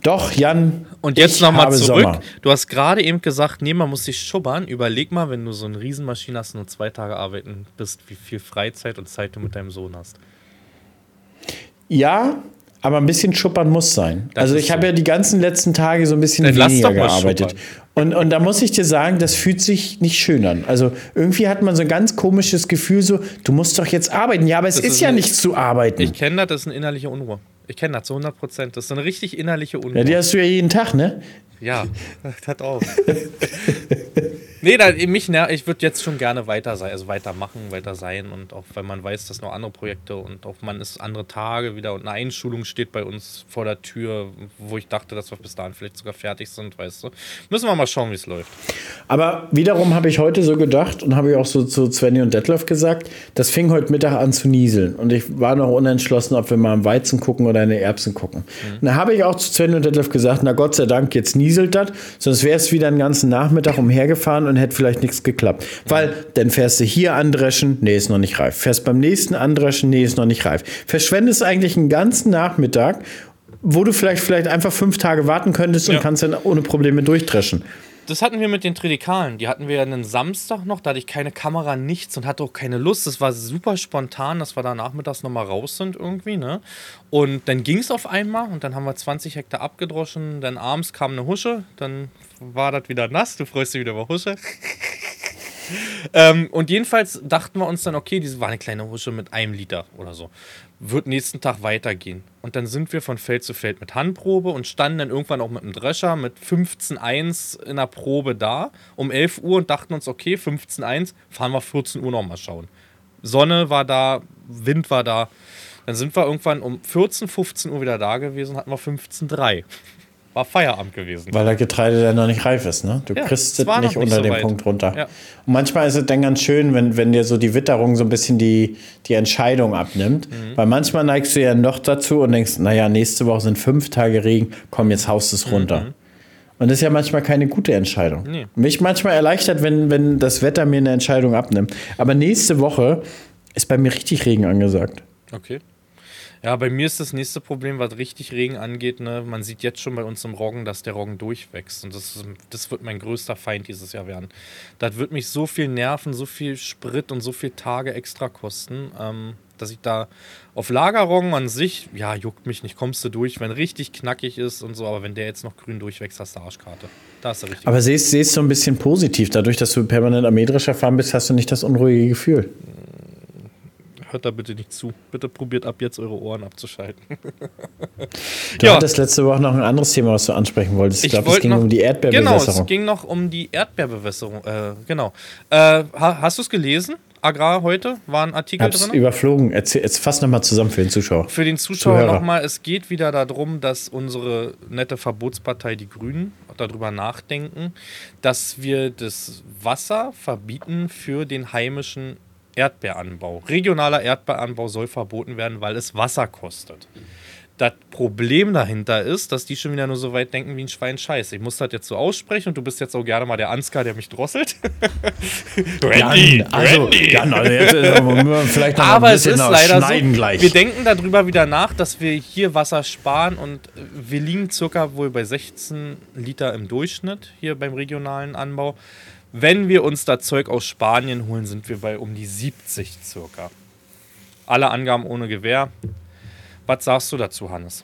Doch, Jan. Und jetzt nochmal zurück. Sommer. Du hast gerade eben gesagt, nee, man muss sich schubbern. Überleg mal, wenn du so eine Riesenmaschine hast und nur zwei Tage arbeiten bist, wie viel Freizeit und Zeit du mit deinem Sohn hast. Ja, aber ein bisschen schuppern muss sein. Das also ich habe so. ja die ganzen letzten Tage so ein bisschen Dann weniger gearbeitet. schuppern. Und, und da muss ich dir sagen, das fühlt sich nicht schön an. Also irgendwie hat man so ein ganz komisches Gefühl, so, du musst doch jetzt arbeiten. Ja, aber es ist, ist ja ein- nicht zu arbeiten. Ich kenne das, das ist eine innerliche Unruhe. Ich kenne das zu 100 Prozent. Das ist eine richtig innerliche Unruhe. ja, die hast du ja jeden Tag, ne? Ja, hat auch. nee, da, mich ner ich würde jetzt schon gerne weiter sein, also weitermachen, weiter sein und auch wenn man weiß, dass noch andere Projekte und auch man ist andere Tage wieder und eine Einschulung steht bei uns vor der Tür, wo ich dachte, dass wir bis dahin vielleicht sogar fertig sind, weißt du. Müssen wir mal schauen, wie es läuft. Aber wiederum habe ich heute so gedacht und habe ich auch so zu Svenny und Detlef gesagt, das fing heute Mittag an zu nieseln. Und ich war noch unentschlossen, ob wir mal am Weizen gucken oder in die Erbsen gucken. Und da habe ich auch zu Svenny und Detlef gesagt, na Gott sei Dank, jetzt nieselt das, sonst wäre es wieder einen ganzen Nachmittag umhergefahren und hätte vielleicht nichts geklappt. Weil dann fährst du hier andreschen, nee, ist noch nicht reif. Fährst beim nächsten andreschen, nee, ist noch nicht reif. Verschwendest eigentlich einen ganzen Nachmittag, wo du vielleicht, vielleicht einfach fünf Tage warten könntest und Ja. kannst dann ohne Probleme durchdreschen. Das hatten wir mit den Tridekalen. Die hatten wir ja einen Samstag noch, da hatte ich keine Kamera, nichts und hatte auch keine Lust. Das war super spontan, dass wir da nachmittags nochmal raus sind irgendwie, ne? Und dann ging es auf einmal und dann haben wir 20 Hektar abgedroschen. Dann abends kam eine Husche, dann war das wieder nass. Du freust dich wieder über Husche. Ähm, und jedenfalls dachten wir uns dann, okay, diese war eine kleine Husche mit einem Liter oder so. Wird nächsten Tag weitergehen. Und dann sind wir von Feld zu Feld mit Handprobe und standen dann irgendwann auch mit einem Drescher mit 15,1 in der Probe da um 11 Uhr und dachten uns, okay, 15,1, fahren wir 14 Uhr nochmal schauen. Sonne war da, Wind war da. Dann sind wir irgendwann um 14, 15 Uhr wieder da gewesen und hatten wir 15,3. War Feierabend gewesen. Weil das Getreide dann noch nicht reif ist, ne? Du Ja, kriegst es nicht unter so weit. Punkt runter. Ja. Und manchmal ist es dann ganz schön, wenn, wenn dir so die Witterung so ein bisschen die, die Entscheidung abnimmt. Mhm. Weil manchmal neigst du ja noch dazu und denkst, naja, nächste Woche sind fünf Tage Regen, komm, jetzt haust es runter. Und das ist ja manchmal keine gute Entscheidung. Mhm. Nee. Mich manchmal erleichtert, wenn, wenn das Wetter mir eine Entscheidung abnimmt. Aber nächste Woche ist bei mir richtig Regen angesagt. Okay. Ja, bei mir ist das nächste Problem, was richtig Regen angeht. Ne? Man sieht jetzt schon bei uns im Roggen, dass der Roggen durchwächst. Und das, ist, das wird mein größter Feind dieses Jahr werden. Das wird mich so viel nerven, so viel Sprit und so viel Tage extra kosten, ähm, dass ich da auf Lagerroggen an sich, ja, juckt mich nicht, kommst du durch, wenn richtig knackig ist und so. Aber wenn der jetzt noch grün durchwächst, hast du Arschkarte. Da hast du richtig. Aber siehst du ein bisschen positiv. Dadurch, dass du permanent am Mähdrescher fahren bist, hast du nicht das unruhige Gefühl. Hört da bitte nicht zu. Bitte probiert ab jetzt eure Ohren abzuschalten. Du Ja. hattest letzte Woche noch ein anderes Thema, was du ansprechen wolltest. Ich, glaube, es wollte ging noch- um die Genau, Erdbeerbewässerung. es ging noch um die Erdbeerbewässerung. Äh, genau. Äh, ha, hast du es gelesen? Agrar heute war ein Artikel hab's drin. überflogen. Erzähl, jetzt fass nochmal zusammen für den Zuschauer. Für den Zuschauer nochmal, es geht wieder darum, dass unsere nette Verbotspartei, die Grünen, darüber nachdenken, dass wir das Wasser verbieten für den heimischen Erdbeeranbau. Regionaler Erdbeeranbau soll verboten werden, weil es Wasser kostet. Das Problem dahinter ist, dass die schon wieder nur so weit denken wie ein Schwein Scheiß. Ich muss das jetzt so aussprechen und du bist jetzt auch gerne mal der Ansgar, der mich drosselt. Randy, also. Jan, also jetzt äh, müssen wir vielleicht noch mal Aber ein es ist leider so. gleich. Wir denken darüber wieder nach, dass wir hier Wasser sparen und äh, wir liegen circa wohl bei 16 Liter im Durchschnitt hier beim regionalen Anbau. Wenn wir uns da Zeug aus Spanien holen, sind wir bei um die 70 circa. Alle Angaben ohne Gewähr. Was sagst du dazu, Hannes?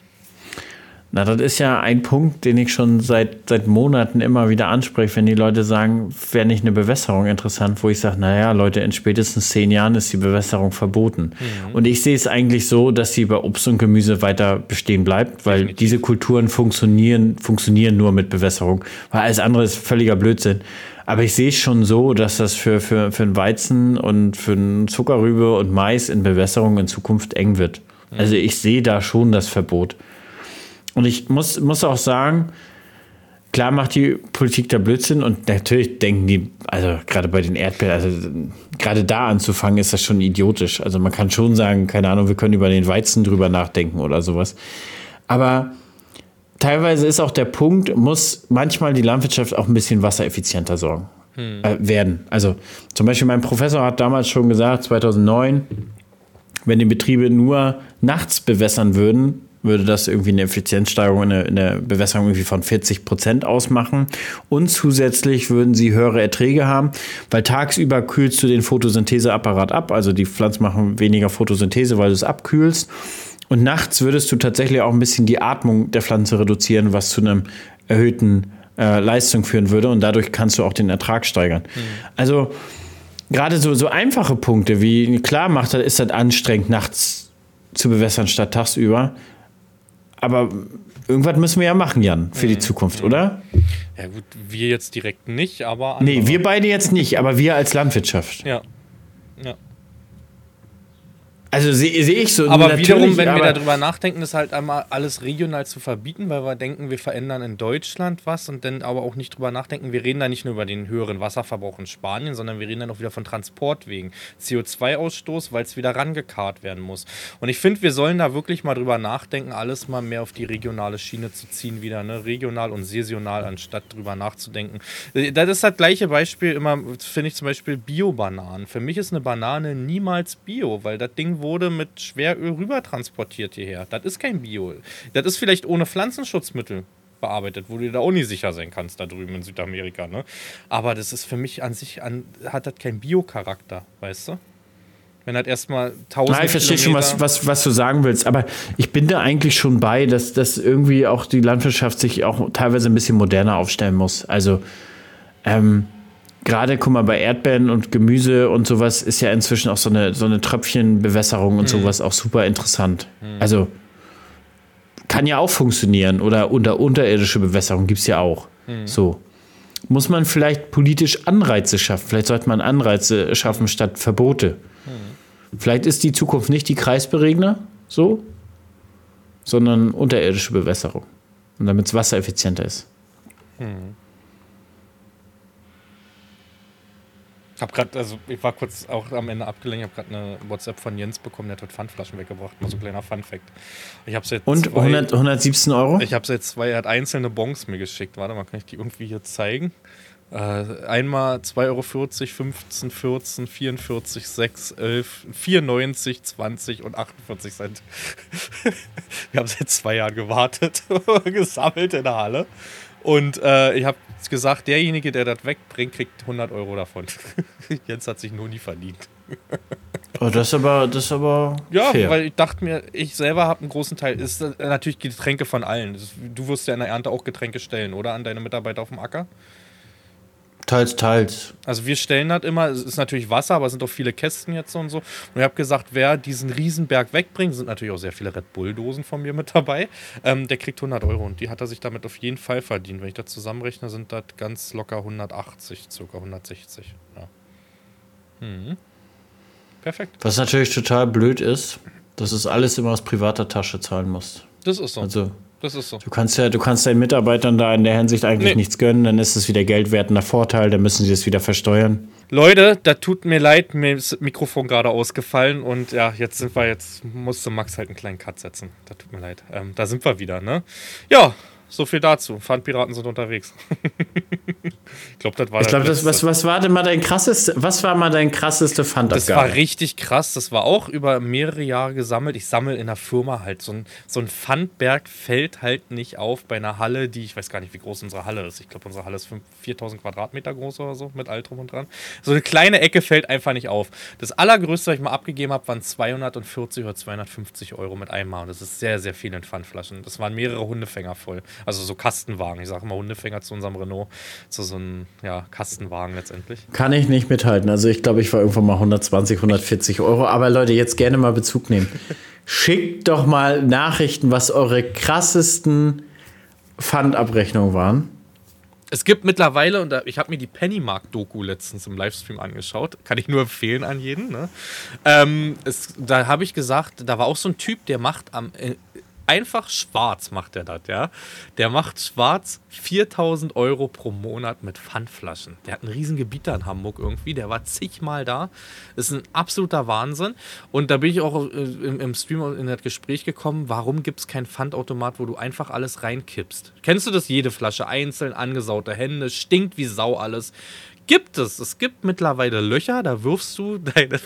Na, das ist ja ein Punkt, den ich schon seit, seit Monaten immer wieder anspreche, wenn die Leute sagen, wäre nicht eine Bewässerung interessant, wo ich sage, naja, Leute, in spätestens zehn Jahren ist die Bewässerung verboten. Und ich sehe es eigentlich so, dass sie bei Obst und Gemüse weiter bestehen bleibt, weil Definitiv. diese Kulturen funktionieren, funktionieren nur mit Bewässerung, weil alles andere ist völliger Blödsinn. Aber ich sehe es schon so, dass das für, für, für einen Weizen und für einen Zuckerrübe und Mais in Bewässerung in Zukunft eng wird. Also ich sehe da schon das Verbot. Und ich muss, muss auch sagen, klar macht die Politik da Blödsinn und natürlich denken die, also gerade bei den Erdbeeren, also gerade da anzufangen, ist das schon idiotisch. Also man kann schon sagen, keine Ahnung, wir können über den Weizen drüber nachdenken oder sowas. Aber teilweise ist auch der Punkt, muss manchmal die Landwirtschaft auch ein bisschen wassereffizienter sorgen. Äh, werden. Also zum Beispiel mein Professor hat damals schon gesagt, 2009, wenn die Betriebe nur nachts bewässern würden, würde das irgendwie eine Effizienzsteigerung in der, in der Bewässerung irgendwie von 40 Prozent ausmachen. Und zusätzlich würden sie höhere Erträge haben, weil tagsüber kühlst du den Photosyntheseapparat ab. Also die Pflanzen machen weniger Photosynthese, weil du es abkühlst. Und nachts würdest du tatsächlich auch ein bisschen die Atmung der Pflanze reduzieren, was zu einem erhöhten äh, Leistung führen würde. Und dadurch kannst du auch den Ertrag steigern. Also gerade so, so einfache Punkte wie, klar macht ist das anstrengend, nachts zu bewässern statt tagsüber. Aber irgendwas müssen wir ja machen, Jan, für die Zukunft, oder? Ja gut, wir jetzt direkt nicht, aber Nee, wir beide jetzt nicht, aber wir als Landwirtschaft. Ja. ja. Also sehe seh ich so. Aber wiederum, wenn wir aber- darüber nachdenken, ist halt einmal alles regional zu verbieten, weil wir denken, wir verändern in Deutschland was und dann aber auch nicht drüber nachdenken. Wir reden da nicht nur über den höheren Wasserverbrauch in Spanien, sondern wir reden dann auch wieder von Transportwegen, CO2-Ausstoß, weil es wieder rangekarrt werden muss. Und ich finde, wir sollen da wirklich mal drüber nachdenken, alles mal mehr auf die regionale Schiene zu ziehen, wieder, ne? regional und saisonal, anstatt drüber nachzudenken. Äh, Das ist das gleiche Beispiel immer, finde ich zum Beispiel Bio-Bananen. Für mich ist eine Banane niemals Bio, weil das Ding wurde mit Schweröl rüber transportiert hierher. Das ist kein Bio. Das ist vielleicht ohne Pflanzenschutzmittel bearbeitet, wo du da auch nicht sicher sein kannst, da drüben in Südamerika. Ne? Aber das ist für mich an sich, an, hat das keinen Bio-Charakter, weißt du? Wenn das erstmal tausend Nein, ich verstehe schon, was, was, was du sagen willst, aber ich bin da eigentlich schon bei, dass, dass irgendwie auch die Landwirtschaft sich auch teilweise ein bisschen moderner aufstellen muss. Also ähm, gerade, guck mal, bei Erdbeeren und Gemüse und sowas ist ja inzwischen auch so eine, so eine Tröpfchenbewässerung und sowas auch super interessant. Also kann ja auch funktionieren oder unter unterirdische Bewässerung gibt es ja auch. So. Muss man vielleicht politisch Anreize schaffen? Vielleicht sollte man Anreize schaffen statt Verbote. Vielleicht ist die Zukunft nicht die Kreisberegner, so, sondern unterirdische Bewässerung. Und damit es wassereffizienter ist. Hm. Habe gerade, also ich war kurz auch am Ende abgelenkt, ich habe gerade eine WhatsApp von Jens bekommen, der hat heute Pfandflaschen weggebracht. Mal so ein kleiner Fun-Fact. Ich habe jetzt. Und zwei, 100, 117 Euro? Ich habe jetzt zwei, er hat einzelne Bons mir geschickt. Warte mal, kann ich die irgendwie hier zeigen? Äh, einmal 2,40 Euro, 15, 14, 44, 6, 11, 94, 20 und 48 Cent. Wir haben seit zwei Jahren gewartet, gesammelt in der Halle. Und äh, ich habe gesagt, derjenige, der das wegbringt, kriegt 100 Euro davon. Jens hat sich nur nie verdient. Oh, das ist aber, das ist aber Ja, fair. weil ich dachte mir, ich selber habe einen großen Teil. Ist äh, natürlich Getränke von allen. Du wirst ja in der Ernte auch Getränke stellen, oder? An deine Mitarbeiter auf dem Acker? Teils, teils. Also wir stellen das immer, es ist natürlich Wasser, aber es sind auch viele Kästen jetzt und so. Und ich habe gesagt, wer diesen Riesenberg wegbringt, sind natürlich auch sehr viele Red Bull-Dosen von mir mit dabei, ähm, der kriegt 100 Euro und die hat er sich damit auf jeden Fall verdient. Wenn ich das zusammenrechne, sind das ganz locker 180, circa 160. Ja. Mhm. Perfekt. Was natürlich total blöd ist, dass es alles immer aus privater Tasche zahlen musst. Das ist so. Also das ist so. Du kannst ja, du kannst deinen Mitarbeitern da in der Hinsicht eigentlich nee. nichts gönnen, dann ist es wieder geldwertender Vorteil, dann müssen sie das wieder versteuern. Leute, da tut mir leid, mir ist das Mikrofon gerade ausgefallen und ja, jetzt sind wir, jetzt musste Max halt einen kleinen Cut setzen. Da tut mir leid. Ähm, da sind wir wieder, ne? Ja, so viel dazu. Pfandpiraten sind unterwegs. ich glaube, das war. Ich glaube, was, was war denn mal dein krasseste, was war mal dein krasseste Pfandabgabe? Das war richtig krass. Das war auch über mehrere Jahre gesammelt. Ich sammle in der Firma halt so ein, so ein Pfandberg fällt halt nicht auf bei einer Halle, die ich weiß gar nicht, wie groß unsere Halle ist. Ich glaube, unsere Halle ist 4000 Quadratmeter groß oder so mit all drum und dran. So eine kleine Ecke fällt einfach nicht auf. Das allergrößte, was ich mal abgegeben habe, waren 240 oder 250 Euro mit einem Mal. Und das ist sehr, sehr viel in Pfandflaschen. Das waren mehrere Hundefänger voll. Also so Kastenwagen. Ich sage immer Hundefänger zu unserem Renault. Zu so einem ja, Kastenwagen letztendlich. Kann ich nicht mithalten. Also ich glaube, ich war irgendwann mal 120, 140 Euro. Aber Leute, jetzt gerne mal Bezug nehmen. Schickt doch mal Nachrichten, was eure krassesten Pfandabrechnungen waren. Es gibt mittlerweile, und ich habe mir die Pennymark-Doku letztens im Livestream angeschaut, kann ich nur empfehlen an jeden. Ne? Ähm, es, da habe ich gesagt, da war auch so ein Typ, der macht am, äh, einfach schwarz macht er das, ja. Der macht schwarz 4000 Euro pro Monat mit Pfandflaschen. Der hat ein riesen Gebiet da in Hamburg irgendwie, der war zigmal da. Ist ein absoluter Wahnsinn. Und da bin ich auch äh, im, im Stream in das Gespräch gekommen, warum gibt es kein Pfandautomat, wo du einfach alles reinkippst? Kennst du das? Jede Flasche einzeln, angesaute Hände, stinkt wie Sau alles. Gibt es. Es gibt mittlerweile Löcher, da wirfst du deine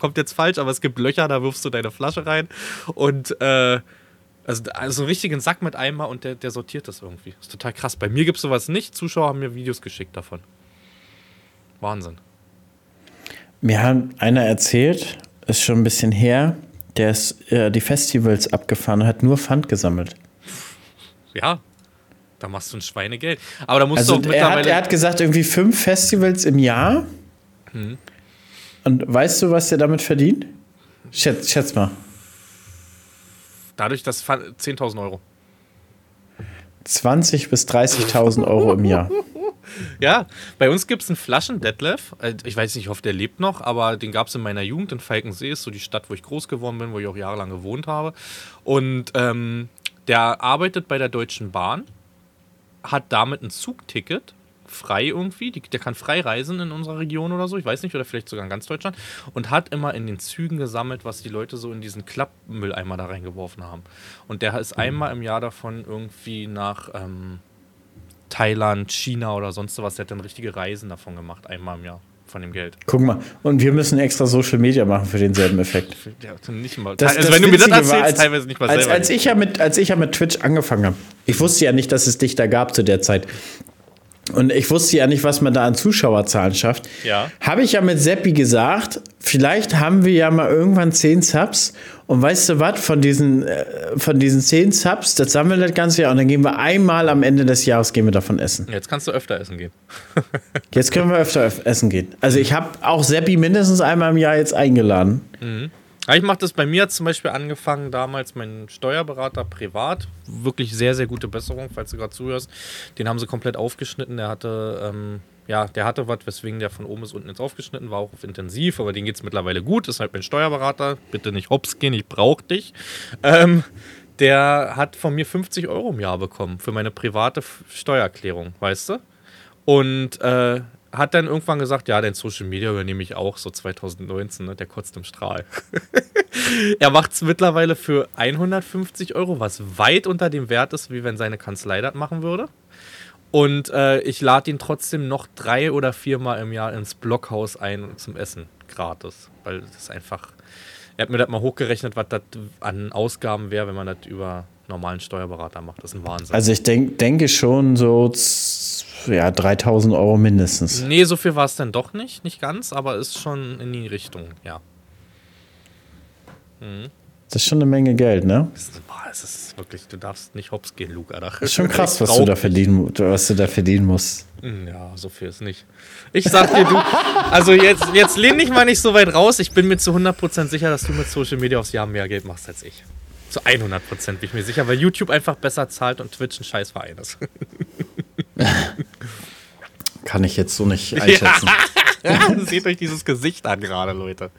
kommt jetzt falsch, aber es gibt Löcher, da wirfst du deine Flasche rein und äh, also, also einen richtigen Sack mit Eimer und der, der sortiert das irgendwie. Das ist total krass. Bei mir gibt es sowas nicht. Zuschauer haben mir Videos geschickt davon. Wahnsinn. Mir hat einer erzählt, ist schon ein bisschen her, der ist äh, die Festivals abgefahren und hat nur Pfand gesammelt. Ja, da machst du ein Schweinegeld. Aber da musst also du auch mittlerweile. Er hat, er hat gesagt, irgendwie fünf Festivals im Jahr. Hm. Und weißt du, was der damit verdient? Schätz, schätz mal. Dadurch, dass 10.000 Euro. 20.000 bis 30.000 Euro im Jahr. Ja, bei uns gibt es einen Flaschen-Detlef. Äh, ich weiß nicht, ich hoffe, der lebt noch, aber den gab es in meiner Jugend in Falkensee, ist so die Stadt, wo ich groß geworden bin, wo ich auch jahrelang gewohnt habe. Und ähm, der arbeitet bei der Deutschen Bahn, hat damit ein Zugticket frei irgendwie, die, der kann frei reisen in unserer Region oder so, ich weiß nicht, oder vielleicht sogar in ganz Deutschland, und hat immer in den Zügen gesammelt, was die Leute so in diesen Klappmülleimer da reingeworfen haben. Und der ist mhm. einmal im Jahr davon irgendwie nach ähm, Thailand, China oder sonst was, der hat dann richtige Reisen davon gemacht, einmal im Jahr von dem Geld. Guck mal, und wir müssen extra Social Media machen für denselben Effekt. Ja, nicht mal. Das, also das wenn du mir das erzählst, als, teilweise nicht mal als, selber. Als ich, ja mit, als ich ja mit Twitch angefangen habe, ich wusste ja nicht, dass es dich da gab zu der Zeit. Und ich wusste ja nicht, was man da an Zuschauerzahlen schafft. Ja. Habe ich ja mit Seppi gesagt, vielleicht haben wir ja mal irgendwann 10 Subs. Und weißt du was, von diesen, äh, von diesen 10 Subs, das sammeln wir das ganze Jahr und dann gehen wir einmal am Ende des Jahres gehen wir davon essen. Jetzt kannst du öfter essen gehen. jetzt können wir öfter essen gehen. Also ich habe auch Seppi mindestens einmal im Jahr jetzt eingeladen. Mhm. Ich mache das bei mir zum Beispiel angefangen, damals mein Steuerberater privat. Wirklich sehr, sehr gute Besserung, falls du gerade zuhörst. Den haben sie komplett aufgeschnitten. Der hatte, ähm, ja, der hatte was, weswegen der von oben bis unten jetzt aufgeschnitten war, auch auf intensiv, aber den geht es mittlerweile gut. Ist halt mein Steuerberater. Bitte nicht hops gehen, ich brauche dich. Ähm, der hat von mir 50 Euro im Jahr bekommen für meine private Steuererklärung, weißt du? Und äh, hat dann irgendwann gesagt, ja, dein Social Media übernehme ich auch, so 2019, ne? der kotzt im Strahl. er macht es mittlerweile für 150 Euro, was weit unter dem Wert ist, wie wenn seine Kanzlei das machen würde. Und äh, ich lade ihn trotzdem noch drei oder viermal im Jahr ins Blockhaus ein zum Essen, gratis. Weil das ist einfach, er hat mir das mal hochgerechnet, was das an Ausgaben wäre, wenn man das über normalen Steuerberater macht. Das ist ein Wahnsinn. Also ich denk, denke schon so ja, 3000 Euro mindestens. Nee, so viel war es dann doch nicht, nicht ganz, aber ist schon in die Richtung, ja. Mhm. Das ist schon eine Menge Geld, ne? Das ist, wirklich, du darfst nicht hops gehen, Luca. Das ist schon krass, was du, da verdienen, was du da verdienen musst. Hm, ja, so viel ist nicht. Ich sag dir, du, also jetzt, jetzt lehn dich mal nicht so weit raus. Ich bin mir zu 100% sicher, dass du mit Social Media aufs Jahr mehr Geld machst als ich. Zu 100% bin ich mir sicher, weil YouTube einfach besser zahlt und Twitch ein Scheißverein ist. Kann ich jetzt so nicht einschätzen. Ja. Seht euch dieses Gesicht an gerade, Leute.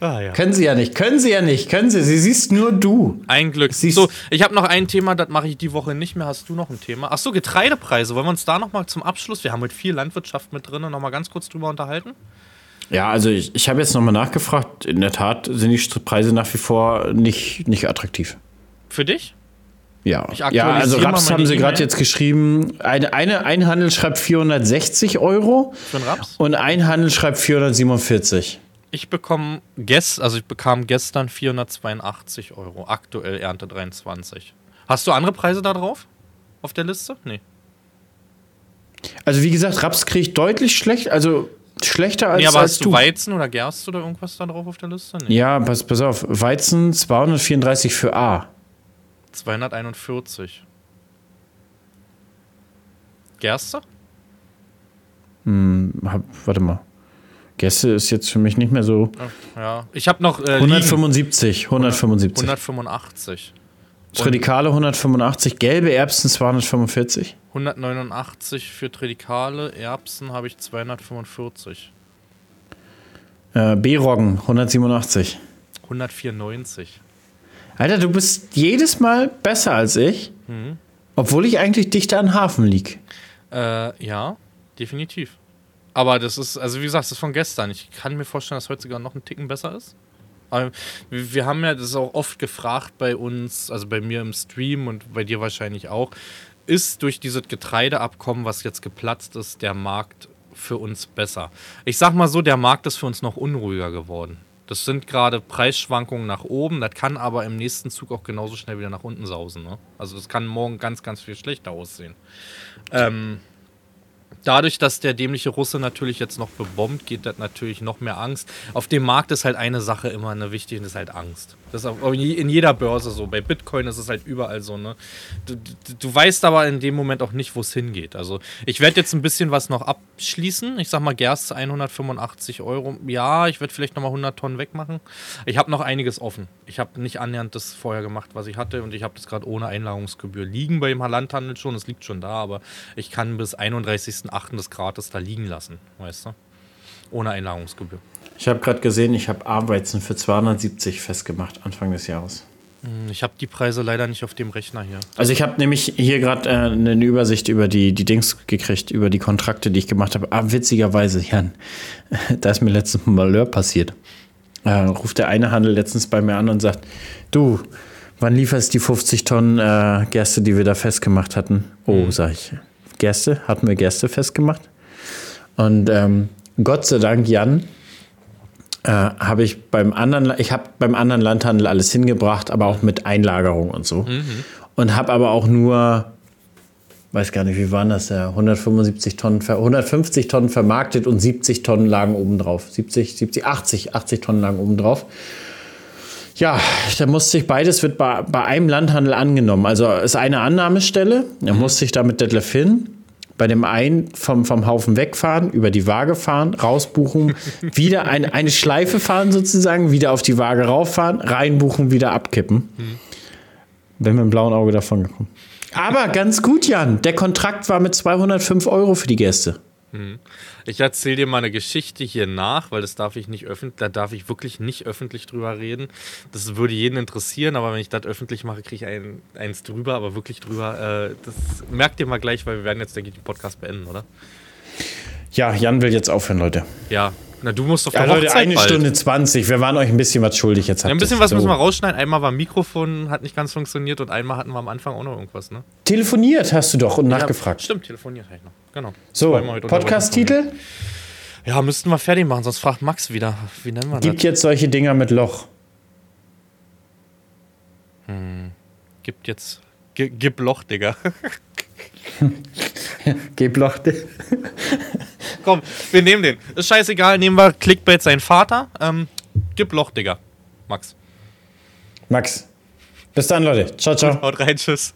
Ah, ja. Können sie ja nicht, können sie ja nicht, können sie. Sie siehst nur du. Ein Glück. Siehst so, ich habe noch ein Thema, das mache ich die Woche nicht mehr. Hast du noch ein Thema? Achso, Getreidepreise. Wollen wir uns da nochmal zum Abschluss, wir haben heute viel Landwirtschaft mit drin, nochmal ganz kurz drüber unterhalten? Ja, also ich, ich habe jetzt nochmal nachgefragt. In der Tat sind die Preise nach wie vor nicht, nicht attraktiv. Für dich? Ja, ja also Raps haben sie gerade jetzt geschrieben. Eine, eine, ein Handel schreibt 460 Euro. Für einen Raps? Und ein Handel schreibt 447. Ich bekomme gest, also ich bekam gestern 482 Euro. Aktuell Ernte 23. Hast du andere Preise da drauf? Auf der Liste? Nee. Also wie gesagt, Raps kriege ich deutlich schlecht, also schlechter als, nee, aber als hast du Weizen oder Gerste oder irgendwas da drauf auf der Liste? Nee. Ja, pass, pass auf. Weizen 234 für A. 241. Gerste? Hm, hab, warte mal. Gerste ist jetzt für mich nicht mehr so. Ja, ich habe noch. Äh, 175, 175. 185. Tridikale 185, gelbe Erbsen 245. 189 für Tridikale, Erbsen habe ich 245. Äh, B-Roggen 187. 194. Alter, du bist jedes Mal besser als ich, mhm. obwohl ich eigentlich dichter an Hafen lieg. Äh, ja, definitiv. Aber das ist, also wie gesagt, das ist von gestern. Ich kann mir vorstellen, dass heute sogar noch ein Ticken besser ist. Aber wir haben ja das auch oft gefragt bei uns, also bei mir im Stream und bei dir wahrscheinlich auch, ist durch dieses Getreideabkommen, was jetzt geplatzt ist, der Markt für uns besser? Ich sag mal so, der Markt ist für uns noch unruhiger geworden. Das sind gerade Preisschwankungen nach oben, das kann aber im nächsten Zug auch genauso schnell wieder nach unten sausen. Ne? Also das kann morgen ganz, ganz viel schlechter aussehen. Ähm, dadurch, dass der dämliche Russe natürlich jetzt noch bebombt, geht das natürlich noch mehr Angst. Auf dem Markt ist halt eine Sache immer eine wichtige, das ist halt Angst. Das ist in jeder Börse so. Bei Bitcoin ist es halt überall so. Ne? Du, du, du weißt aber in dem Moment auch nicht, wo es hingeht. Also ich werde jetzt ein bisschen was noch abschließen. Ich sag mal Gerste 185 Euro. Ja, ich werde vielleicht nochmal 100 Tonnen wegmachen. Ich habe noch einiges offen. Ich habe nicht annähernd das vorher gemacht, was ich hatte. Und ich habe das gerade ohne Einlagerungsgebühr liegen beim Landhandel schon. Es liegt schon da, aber ich kann bis 31.08. das gratis da liegen lassen. Weißt du? Ohne Einlagerungsgebühr. Ich habe gerade gesehen, ich habe Arbeiten für 270 festgemacht Anfang des Jahres. Hm, ich habe die Preise leider nicht auf dem Rechner hier. Also ich habe nämlich hier gerade äh, eine Übersicht über die, die Dings gekriegt, über die Kontrakte, die ich gemacht habe. Ah, witzigerweise, Jan, da ist mir letztens ein Malheur passiert. Äh, ruft der eine Handel letztens bei mir an und sagt, du, wann lieferst die 50 Tonnen äh, Gerste, die wir da festgemacht hatten? Oh, mhm. sag ich, Gerste? Hatten wir Gerste festgemacht? Und ähm, Gott sei Dank, Jan, äh, habe ich beim anderen, ich habe beim anderen Landhandel alles hingebracht, aber auch mit Einlagerung und so. Mhm. Und habe aber auch nur, weiß gar nicht, wie waren das ja, 175 Tonnen, 150 Tonnen vermarktet und 70 Tonnen lagen obendrauf. 70, 70, 80, 80 Tonnen lagen obendrauf. Ja, da musste ich beides wird bei, bei einem Landhandel angenommen. Also ist eine Annahmestelle. Da mhm. musste ich da mit Detlef hin bei dem einen vom, vom Haufen wegfahren, über die Waage fahren, rausbuchen, wieder ein, eine Schleife fahren sozusagen, wieder auf die Waage rauffahren, reinbuchen, wieder abkippen. Mhm. Bin mit dem blauen Auge davon gekommen. Aber ganz gut, Jan. Der Kontrakt war mit 205 Euro für die Gäste. Ich erzähle dir mal eine Geschichte hier nach, weil das darf ich nicht öffentlich, da darf ich wirklich nicht öffentlich drüber reden. Das würde jeden interessieren, aber wenn ich das öffentlich mache, kriege ich ein, eins drüber, aber wirklich drüber. Äh, das merkt ihr mal gleich, weil wir werden jetzt, denke ich, den Podcast beenden, oder? Ja, Jan will jetzt aufhören, Leute. Ja, na, du musst auf Ja, Leute, Hochzeit eine bald. Stunde 20. Wir waren euch ein bisschen was schuldig. Jetzt Ja, ein bisschen was müssen wir So. rausschneiden. Einmal war Mikrofon, hat nicht ganz funktioniert und einmal hatten wir am Anfang auch noch irgendwas, ne? Telefoniert hast du doch und nachgefragt. Ja, stimmt, telefoniert habe ich noch. Genau. So. Podcast-Titel? Ja, müssten wir fertig machen, sonst fragt Max wieder. Wie nennen wir Gibt das? jetzt solche Dinger mit Loch. Gibt jetzt. G gib Loch, Digga. Gib Loch. Komm, wir nehmen den. Ist scheißegal, nehmen wir Clickbait sein Vater. Ähm, gib Loch, Digga. Max. Max. Bis dann, Leute. Ciao, ciao. Haut rein, tschüss.